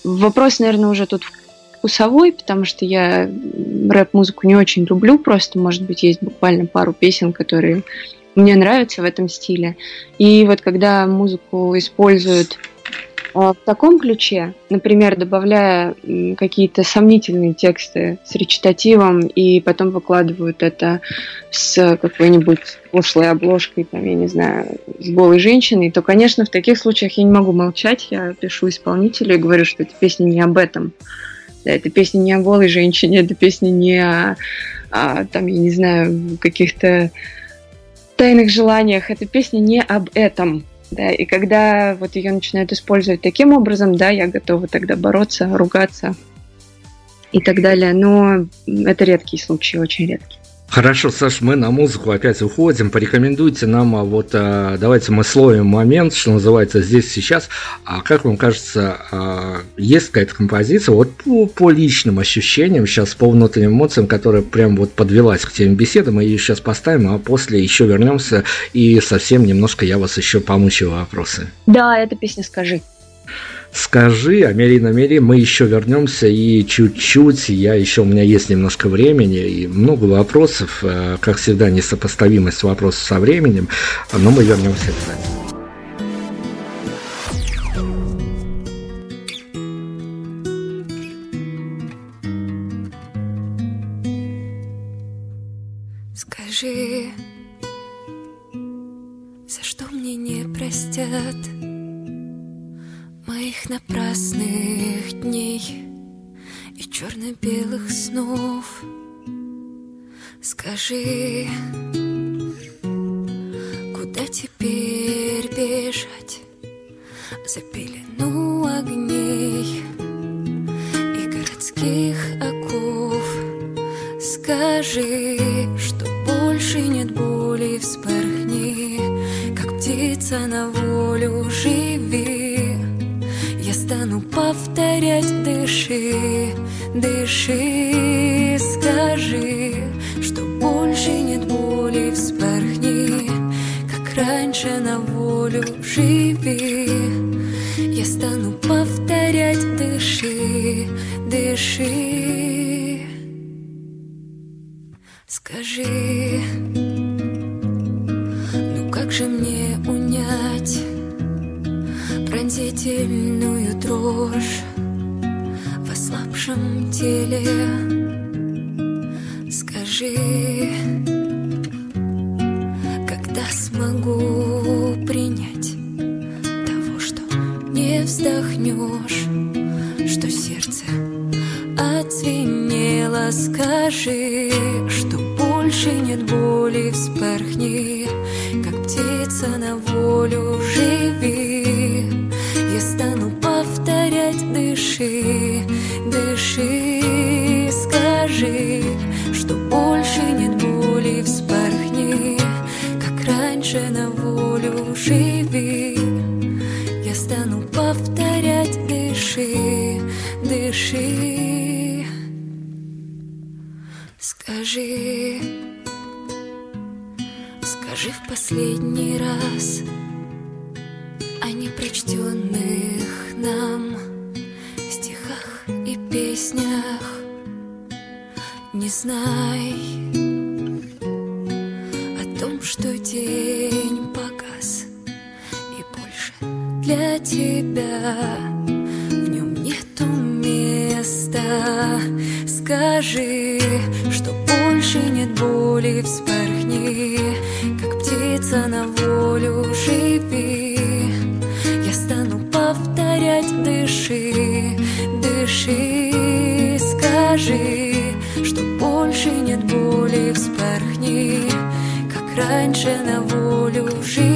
Вопрос, наверное, уже тут вкусовой, потому что я рэп-музыку не очень люблю, просто, может быть, есть буквально пару песен, которые мне нравятся в этом стиле. И вот когда музыку используют в таком ключе, например, добавляя какие-то сомнительные тексты с речитативом и потом выкладывают это с какой-нибудь пошлой обложкой, там, я не знаю, с голой женщиной, то, конечно, в таких случаях я не могу молчать, я пишу исполнителю и говорю, что эта песня не об этом. Да, эта песня не о голой женщине, эта песня не о, о там, я не знаю, каких-то тайных желаниях, эта песня не об этом. Да, и когда вот ее начинают использовать таким образом, да, я готова тогда бороться, ругаться и так далее. Но это редкие случаи, очень редкие. Хорошо, Саш, мы на музыку опять уходим. Порекомендуйте нам, а вот а, давайте мы словим момент, что называется здесь сейчас. А как вам кажется, а, есть какая-то композиция, вот по, по личным ощущениям, сейчас по внутренним эмоциям, которая прям вот подвелась к теме беседы, мы ее сейчас поставим, а после еще вернемся и совсем немножко я вас еще помучаю вопросы. Да, эта песня «Скажи». Скажи, Амели на Мери, мы еще вернемся и чуть-чуть, я еще, у меня есть немножко времени и много вопросов, э, как всегда, несопоставимость вопросов со временем, но мы вернемся обязательно. Песнях. Не знай о том, что день погас, и больше для тебя в нем нету места. Скажи, что больше нет боли, вспорхни, как птица на волю живи повторять Дыши, дыши, скажи Что больше нет боли, вспорхни Как раньше на волю живи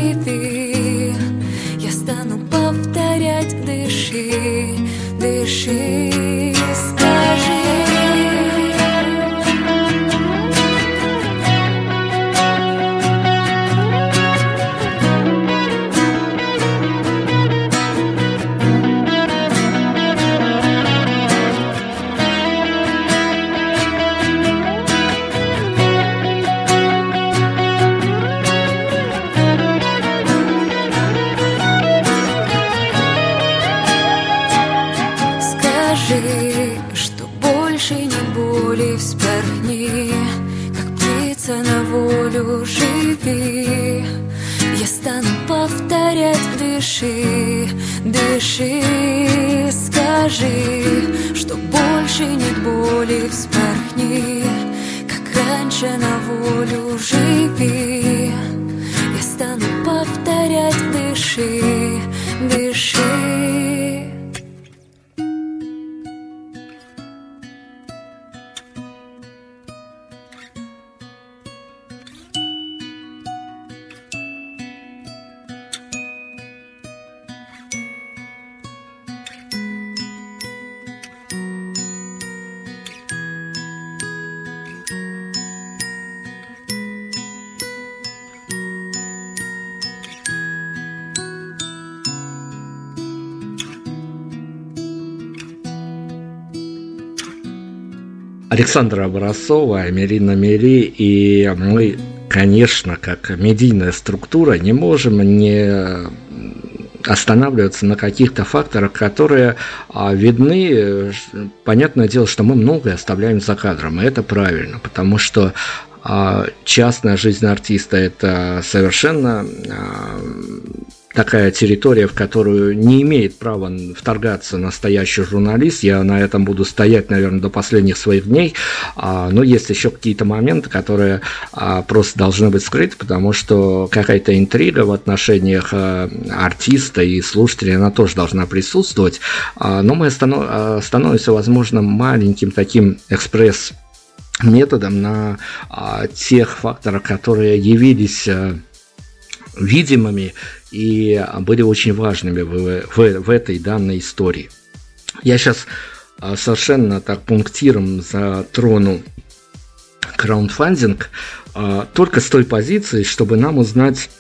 дыши, дыши, скажи, что больше нет боли, вспорхни, как раньше на волю живи. Я стану повторять, дыши, дыши. Александра Образцова, Америна Мери, и мы, конечно, как медийная структура, не можем не останавливаться на каких-то факторах, которые а, видны. Понятное дело, что мы многое оставляем за кадром, и это правильно, потому что а, частная жизнь артиста – это совершенно а, такая территория, в которую не имеет права вторгаться настоящий журналист. Я на этом буду стоять, наверное, до последних своих дней. А, но есть еще какие-то моменты, которые а, просто должны быть скрыты, потому что какая-то интрига в отношениях а, артиста и слушателя, она тоже должна присутствовать. Но мы становимся, возможно, маленьким таким экспресс методом на тех факторах, которые явились видимыми и были очень важными в, в, в этой данной истории. Я сейчас а, совершенно так пунктиром затрону краундфандинг а, только с той позиции, чтобы нам узнать,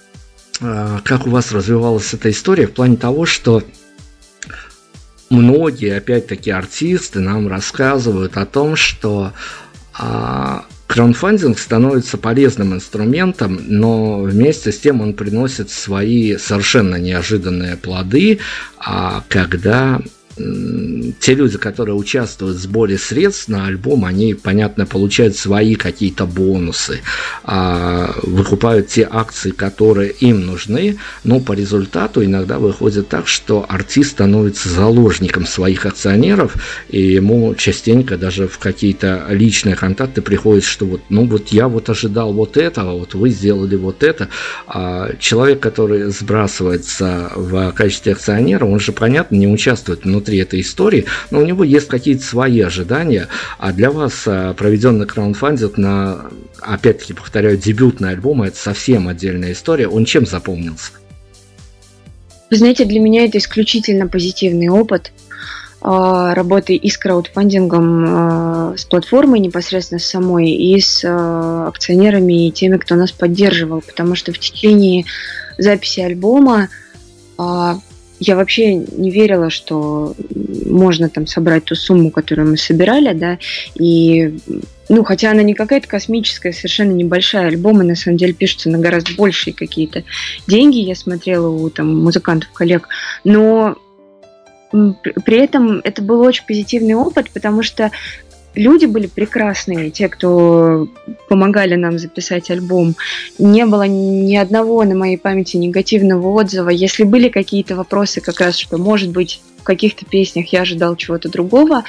а, как у вас развивалась эта история в плане того, что многие, опять-таки, артисты нам рассказывают о том, что Краундфандинг становится полезным инструментом, но вместе с тем он приносит свои совершенно неожиданные плоды, а когда те люди, которые участвуют в сборе средств на альбом, они, понятно, получают свои какие-то бонусы, а, выкупают те акции, которые им нужны, но по результату иногда выходит так, что артист становится заложником своих акционеров, и ему частенько даже в какие-то личные контакты приходит, что вот, ну вот я вот ожидал вот этого, вот вы сделали вот это. А человек, который сбрасывается в качестве акционера, он же, понятно, не участвует внутри внутри этой истории, но у него есть какие-то свои ожидания, а для вас а, проведенный краундфандинг на, опять-таки, повторяю, дебютный альбом, это совсем отдельная история, он чем запомнился? Вы знаете, для меня это исключительно позитивный опыт а, работы и с краудфандингом, а, с платформой непосредственно самой, и с акционерами и теми, кто нас поддерживал, потому что в течение записи альбома я вообще не верила, что можно там собрать ту сумму, которую мы собирали, да, и ну, хотя она не какая-то космическая, совершенно небольшая, альбомы на самом деле пишутся на гораздо большие какие-то деньги, я смотрела у там музыкантов, коллег, но при этом это был очень позитивный опыт, потому что люди были прекрасные, те, кто помогали нам записать альбом. Не было ни одного на моей памяти негативного отзыва. Если были какие-то вопросы, как раз, что, может быть, в каких-то песнях я ожидал чего-то другого,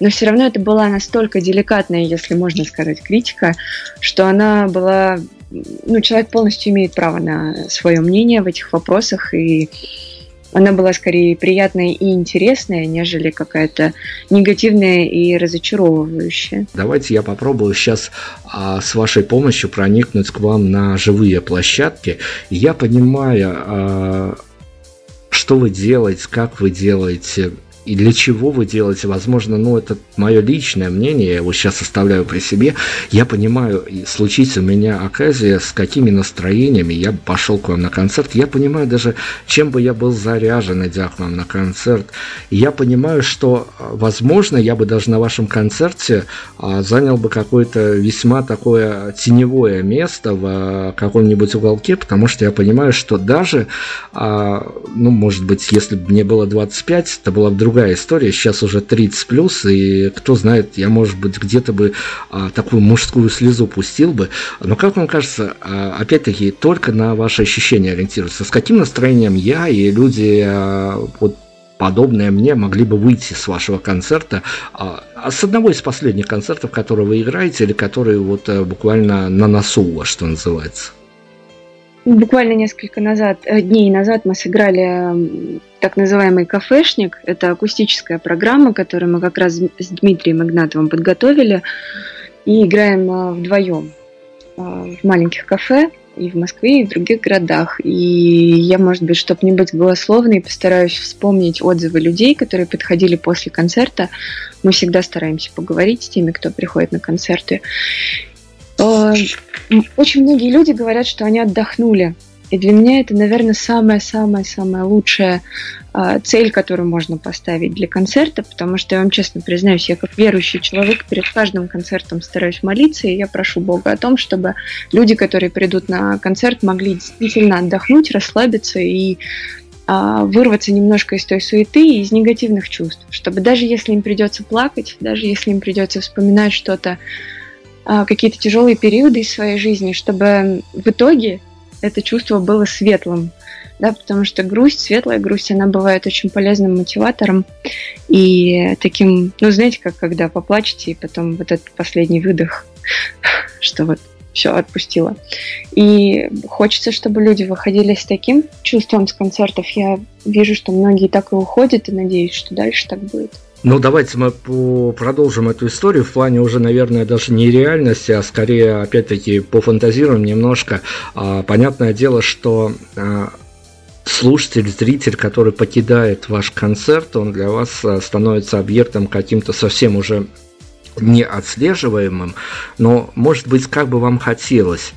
но все равно это была настолько деликатная, если можно сказать, критика, что она была... Ну, человек полностью имеет право на свое мнение в этих вопросах, и она была скорее приятная и интересная, нежели какая-то негативная и разочаровывающая. Давайте я попробую сейчас а, с вашей помощью проникнуть к вам на живые площадки. Я понимаю, а, что вы делаете, как вы делаете, и для чего вы делаете, возможно, ну, это мое личное мнение, я его сейчас оставляю при себе, я понимаю, случится у меня оказия, с какими настроениями я пошел к вам на концерт, я понимаю даже, чем бы я был заряжен, идя к вам на концерт, я понимаю, что, возможно, я бы даже на вашем концерте а, занял бы какое-то весьма такое теневое место в а, каком-нибудь уголке, потому что я понимаю, что даже, ну, может быть, если бы мне было 25, это была вдруг история, сейчас уже 30 плюс, и кто знает, я, может быть, где-то бы а, такую мужскую слезу пустил бы. Но как вам кажется, а, опять-таки, только на ваши ощущения ориентируется, с каким настроением я и люди а, вот подобное мне могли бы выйти с вашего концерта, а, а с одного из последних концертов, которые вы играете, или которые вот а, буквально на носу у вас, что называется? Буквально несколько назад, э, дней назад мы сыграли так называемый кафешник. Это акустическая программа, которую мы как раз с Дмитрием Игнатовым подготовили. И играем э, вдвоем э, в маленьких кафе и в Москве, и в других городах. И я, может быть, чтобы не быть голословной, постараюсь вспомнить отзывы людей, которые подходили после концерта. Мы всегда стараемся поговорить с теми, кто приходит на концерты. Э, очень многие люди говорят, что они отдохнули. И для меня это, наверное, самое-самое-самое лучшее а, цель, которую можно поставить для концерта, потому что я вам честно признаюсь, я как верующий человек перед каждым концертом стараюсь молиться, и я прошу Бога о том, чтобы люди, которые придут на концерт, могли действительно отдохнуть, расслабиться и а, вырваться немножко из той суеты и из негативных чувств, чтобы даже если им придется плакать, даже если им придется вспоминать что-то, какие-то тяжелые периоды из своей жизни, чтобы в итоге это чувство было светлым, да, потому что грусть, светлая грусть, она бывает очень полезным мотиватором и таким, ну, знаете, как когда поплачете, и потом вот этот последний выдох, что вот все отпустила. И хочется, чтобы люди выходили с таким чувством с концертов. Я вижу, что многие так и уходят, и надеюсь, что дальше так будет. Ну, давайте мы продолжим эту историю в плане уже, наверное, даже не реальности, а скорее, опять-таки, пофантазируем немножко. А, понятное дело, что а, слушатель, зритель, который покидает ваш концерт, он для вас а, становится объектом каким-то совсем уже неотслеживаемым, но, может быть, как бы вам хотелось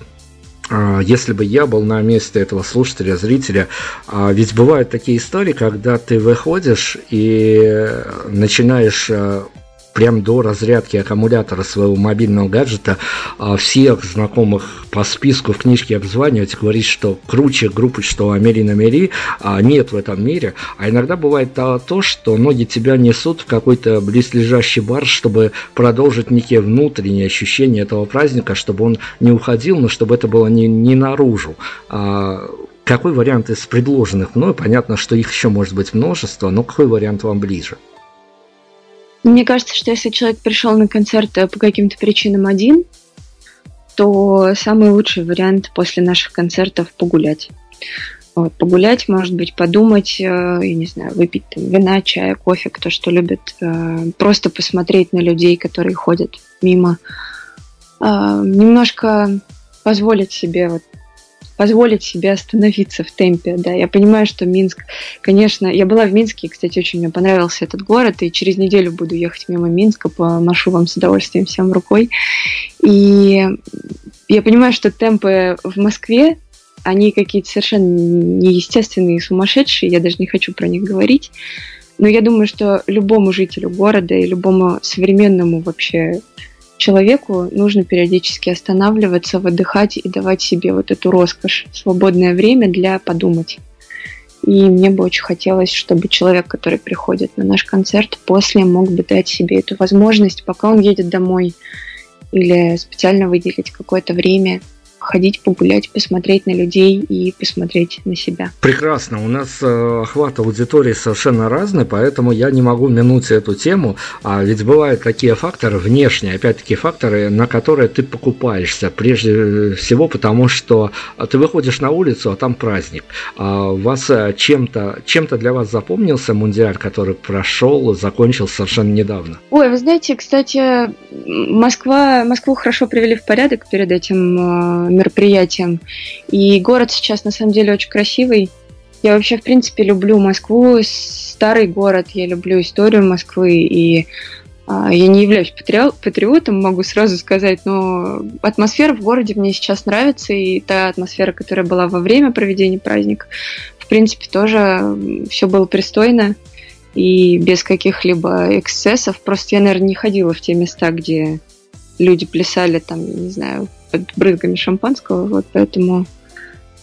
если бы я был на месте этого слушателя, зрителя, а, ведь бывают такие истории, когда ты выходишь и начинаешь а, прям до разрядки аккумулятора своего мобильного гаджета а, всех знакомых по списку в книжке обзванивать, говорить, что круче группы, что Амели на Мери, а, нет в этом мире. А иногда бывает то, то, что ноги тебя несут в какой-то близлежащий бар, чтобы продолжить некие внутренние ощущения этого праздника, чтобы он не уходил, но чтобы это было не, не наружу. А, какой вариант из предложенных мной? Понятно, что их еще может быть множество, но какой вариант вам ближе? Мне кажется, что если человек пришел на концерт э, по каким-то причинам один, то самый лучший вариант после наших концертов погулять. Вот, погулять, может быть, подумать, э, я не знаю, выпить там, вина, чая, кофе, кто что любит, э, просто посмотреть на людей, которые ходят мимо, немножко позволить себе вот позволить себе остановиться в темпе, да. Я понимаю, что Минск, конечно, я была в Минске, кстати, очень мне понравился этот город, и через неделю буду ехать мимо Минска, помашу вам с удовольствием всем рукой. И я понимаю, что темпы в Москве, они какие-то совершенно неестественные, сумасшедшие, я даже не хочу про них говорить. Но я думаю, что любому жителю города и любому современному вообще человеку нужно периодически останавливаться, выдыхать и давать себе вот эту роскошь, свободное время для подумать. И мне бы очень хотелось, чтобы человек, который приходит на наш концерт, после мог бы дать себе эту возможность, пока он едет домой, или специально выделить какое-то время – ходить погулять, посмотреть на людей и посмотреть на себя. Прекрасно. У нас э, охват аудитории совершенно разный, поэтому я не могу минуть эту тему. А ведь бывают такие факторы внешние, опять-таки факторы, на которые ты покупаешься. Прежде всего потому, что ты выходишь на улицу, а там праздник. А у вас э, чем-то чем для вас запомнился мундиаль, который прошел, закончился совершенно недавно? Ой, вы знаете, кстати, Москва, Москву хорошо привели в порядок перед этим мероприятием. И город сейчас на самом деле очень красивый. Я вообще, в принципе, люблю Москву, старый город, я люблю историю Москвы, и а, я не являюсь патриотом, могу сразу сказать, но атмосфера в городе мне сейчас нравится, и та атмосфера, которая была во время проведения праздника, в принципе, тоже все было пристойно и без каких-либо эксцессов. Просто я, наверное, не ходила в те места, где люди плясали там, я не знаю, под брызгами шампанского, вот поэтому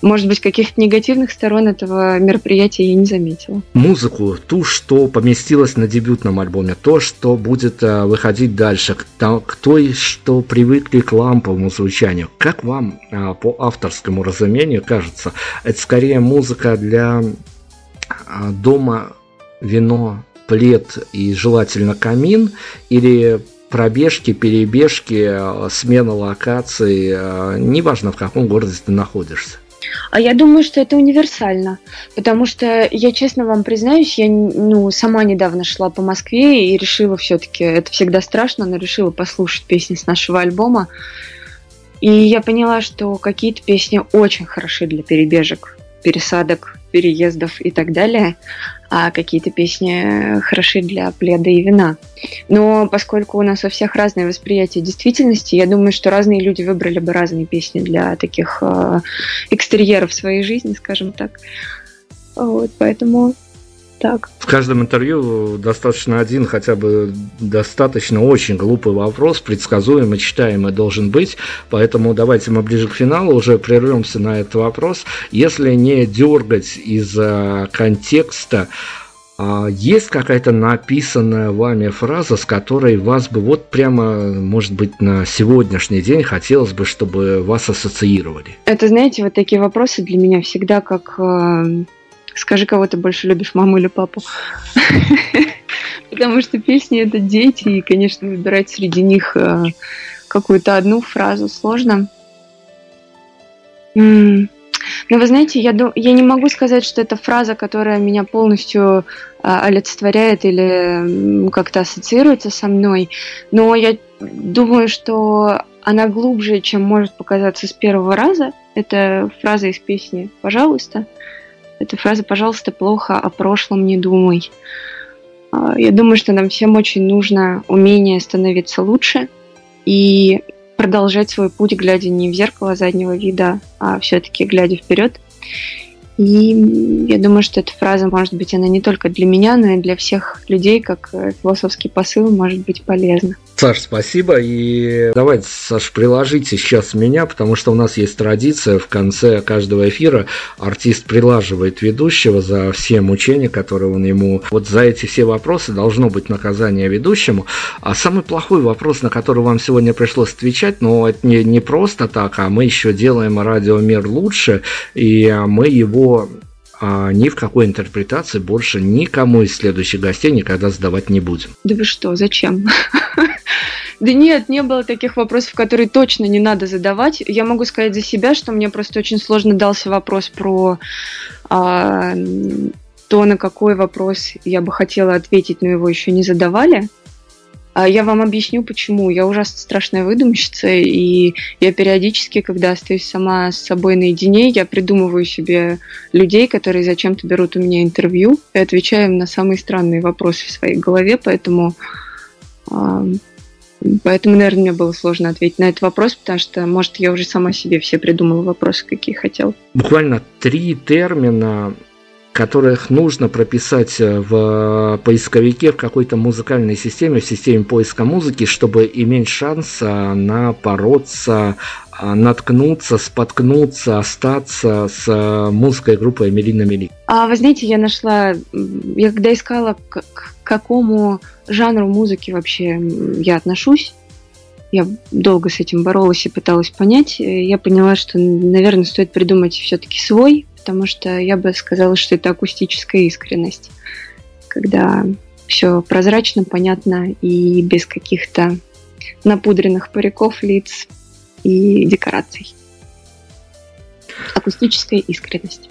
может быть, каких-то негативных сторон этого мероприятия я не заметила. Музыку, ту, что поместилось на дебютном альбоме, то, что будет э, выходить дальше, к, к той, что привыкли к ламповому звучанию. Как вам э, по авторскому разумению кажется, это скорее музыка для э, дома, вино, плед и желательно камин, или пробежки, перебежки, э, смена локаций, э, неважно в каком городе ты находишься. А я думаю, что это универсально, потому что я честно вам признаюсь, я ну, сама недавно шла по Москве и решила все-таки, это всегда страшно, но решила послушать песни с нашего альбома. И я поняла, что какие-то песни очень хороши для перебежек, пересадок, переездов и так далее а какие-то песни хороши для пледа и вина. Но поскольку у нас у всех разное восприятие действительности, я думаю, что разные люди выбрали бы разные песни для таких э, экстерьеров своей жизни, скажем так. Вот, поэтому так. В каждом интервью достаточно один, хотя бы достаточно очень глупый вопрос, предсказуемый, читаемый должен быть. Поэтому давайте мы ближе к финалу уже прервемся на этот вопрос. Если не дергать из контекста, а есть какая-то написанная вами фраза, с которой вас бы вот прямо, может быть, на сегодняшний день хотелось бы, чтобы вас ассоциировали? Это, знаете, вот такие вопросы для меня всегда как э, «Скажи, кого ты больше любишь, маму или папу?» Потому что песни — это дети, и, конечно, выбирать среди них э, какую-то одну фразу сложно. Но вы знаете, я, я не могу сказать, что это фраза, которая меня полностью а, олицетворяет или как-то ассоциируется со мной, но я думаю, что она глубже, чем может показаться с первого раза. Это фраза из песни «Пожалуйста». Это фраза «Пожалуйста, плохо о прошлом не думай». А, я думаю, что нам всем очень нужно умение становиться лучше и продолжать свой путь, глядя не в зеркало заднего вида, а все-таки глядя вперед. И я думаю, что эта фраза, может быть, она не только для меня, но и для всех людей, как э, философский посыл, может быть полезна. Саш, спасибо. И давайте, Саш, приложите сейчас меня, потому что у нас есть традиция в конце каждого эфира артист прилаживает ведущего за все мучения, которые он ему... Вот за эти все вопросы должно быть наказание ведущему. А самый плохой вопрос, на который вам сегодня пришлось отвечать, но это не, не просто так, а мы еще делаем радиомир лучше, и мы его а ни в какой интерпретации больше никому из следующих гостей никогда задавать не будем. Да вы что, зачем? Да нет, не было таких вопросов, которые точно не надо задавать. Я могу сказать за себя, что мне просто очень сложно дался вопрос про а, то, на какой вопрос я бы хотела ответить, но его еще не задавали. А я вам объясню, почему. Я ужасно страшная выдумщица, и я периодически, когда остаюсь сама с собой наедине, я придумываю себе людей, которые зачем-то берут у меня интервью и отвечаю им на самые странные вопросы в своей голове, поэтому Поэтому, наверное, мне было сложно ответить на этот вопрос, потому что, может, я уже сама себе все придумала вопросы, какие хотел. Буквально три термина которых нужно прописать э, в поисковике в какой-то музыкальной системе, в системе поиска музыки, чтобы иметь шанс э, напороться, э, наткнуться, споткнуться, остаться с музыкой группы Эмилина Мели. А вы знаете, я нашла, я когда искала, к, к какому жанру музыки вообще я отношусь, я долго с этим боролась и пыталась понять, я поняла, что, наверное, стоит придумать все-таки свой потому что я бы сказала, что это акустическая искренность, когда все прозрачно, понятно и без каких-то напудренных париков, лиц и декораций. Акустическая искренность.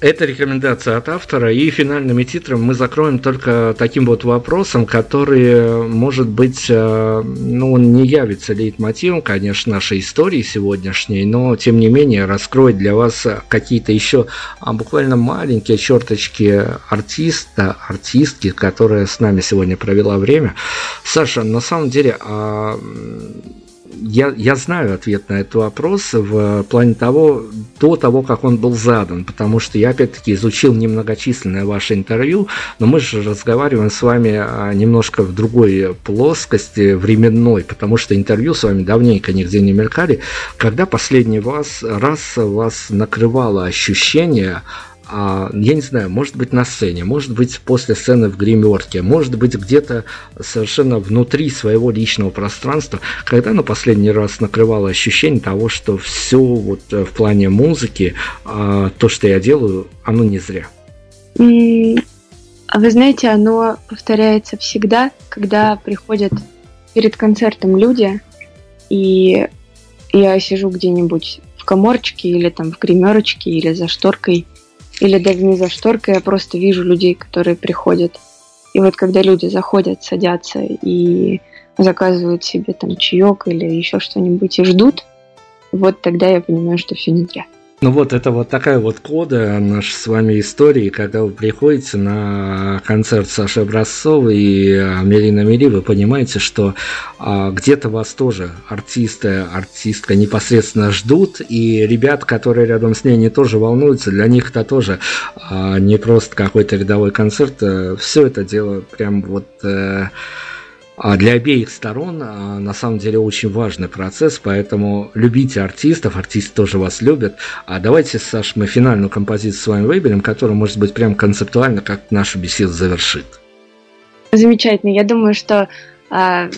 Это рекомендация от автора, и финальными титром мы закроем только таким вот вопросом, который, может быть, э, ну, он не явится лейтмотивом, конечно, нашей истории сегодняшней, но, тем не менее, раскроет для вас какие-то еще а, буквально маленькие черточки артиста, артистки, которая с нами сегодня провела время. Саша, на самом деле, а я, я знаю ответ на этот вопрос в плане того, до того, как он был задан, потому что я опять-таки изучил немногочисленное ваше интервью, но мы же разговариваем с вами а, немножко в другой плоскости временной, потому что интервью с вами давненько нигде не мелькали. Когда последний вас, раз вас накрывало ощущение я не знаю, может быть на сцене, может быть после сцены в гримерке, может быть где-то совершенно внутри своего личного пространства, когда на последний раз накрывало ощущение того, что все вот э, в плане музыки, а, то, что я делаю, оно не зря. А вы знаете, оно повторяется всегда, когда приходят перед концертом люди, и я сижу где-нибудь в коморчике или там в гримерочке или за шторкой – или даже не за шторкой, я просто вижу людей, которые приходят. И вот когда люди заходят, садятся и заказывают себе там чаек или еще что-нибудь и ждут, вот тогда я понимаю, что все не зря. Ну вот, это вот такая вот кода нашей с вами истории, когда вы приходите на концерт Саши Образцовой и Мелина Мели, вы понимаете, что а, где-то вас тоже артисты, артистка непосредственно ждут, и ребят, которые рядом с ней, они тоже волнуются, для них это тоже а, не просто какой-то рядовой концерт, а, все это дело прям вот... А, а для обеих сторон а, на самом деле очень важный процесс, поэтому любите артистов, артисты тоже вас любят. А давайте, Саш, мы финальную композицию с вами выберем, которая, может быть, прям концептуально как нашу беседу завершит. Замечательно. Я думаю, что а,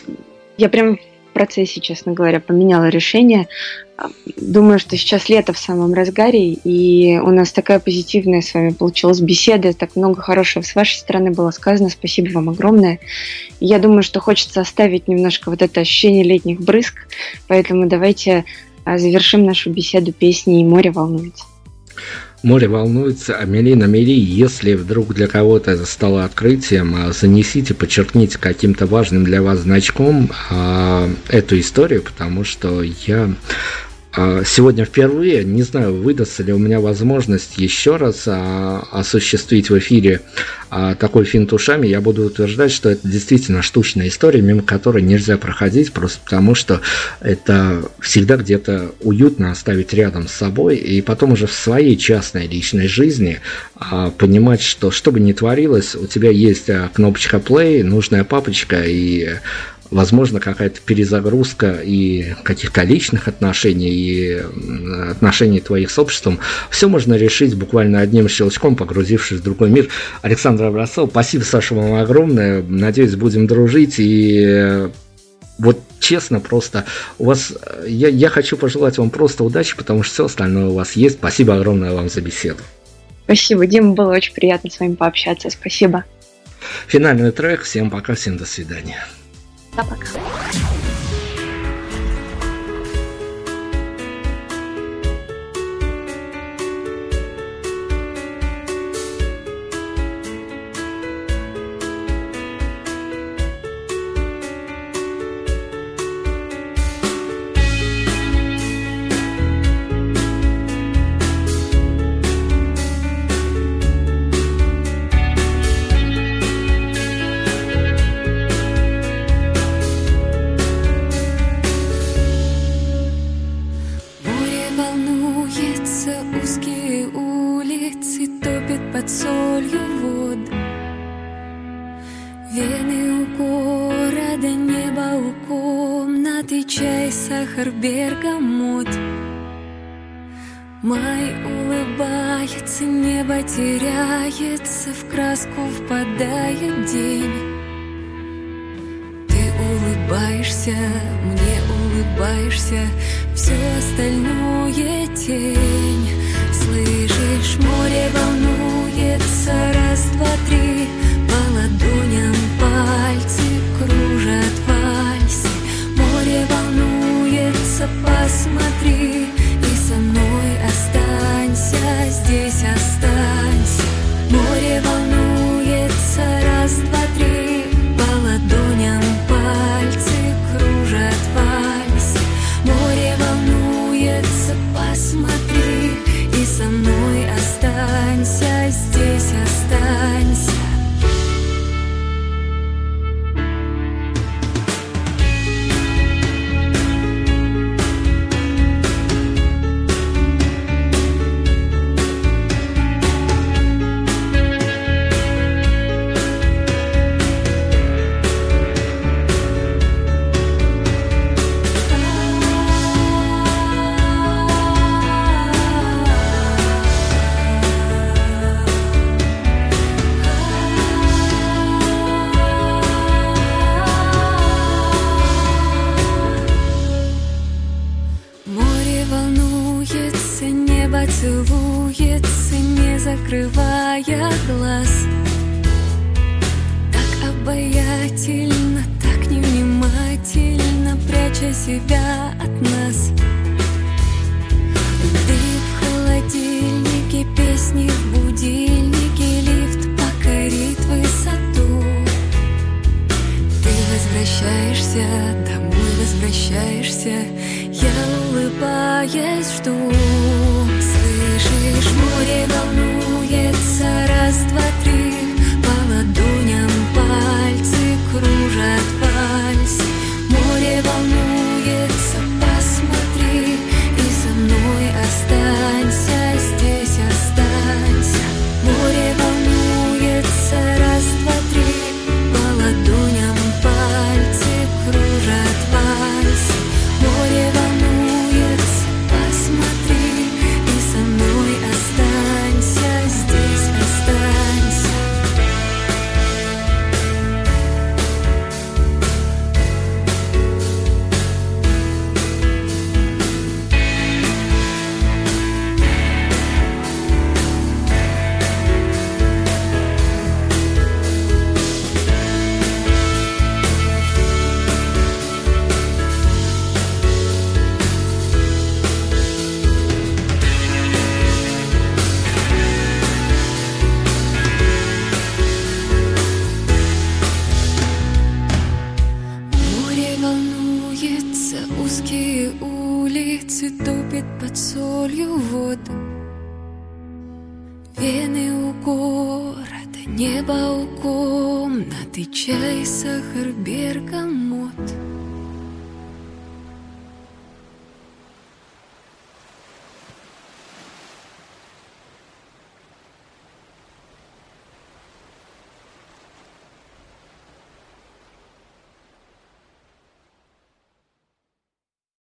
я прям процессе, честно говоря, поменяла решение. Думаю, что сейчас лето в самом разгаре, и у нас такая позитивная с вами получилась беседа, так много хорошего с вашей стороны было сказано, спасибо вам огромное. я думаю, что хочется оставить немножко вот это ощущение летних брызг, поэтому давайте а, завершим нашу беседу песней «Море волнуется». Море волнуется, а Мелина Мели, если вдруг для кого-то это стало открытием, а, занесите, подчеркните каким-то важным для вас значком а, эту историю, потому что я сегодня впервые, не знаю, выдастся ли у меня возможность еще раз а, осуществить в эфире а, такой финт ушами, я буду утверждать, что это действительно штучная история, мимо которой нельзя проходить, просто потому что это всегда где-то уютно оставить рядом с собой, и потом уже в своей частной личной жизни понимать, что что бы ни творилось, у тебя есть кнопочка play, нужная папочка, и возможно, какая-то перезагрузка и каких-то личных отношений, и отношений твоих с обществом. Все можно решить буквально одним щелчком, погрузившись в другой мир. Александр Образцов, спасибо, Саша, вам огромное. Надеюсь, будем дружить и вот честно, просто у вас, я, я хочу пожелать вам просто удачи, потому что все остальное у вас есть. Спасибо огромное вам за беседу. Спасибо, Дима, было очень приятно с вами пообщаться. Спасибо. Финальный трек. Всем пока, всем до свидания. Пока-пока.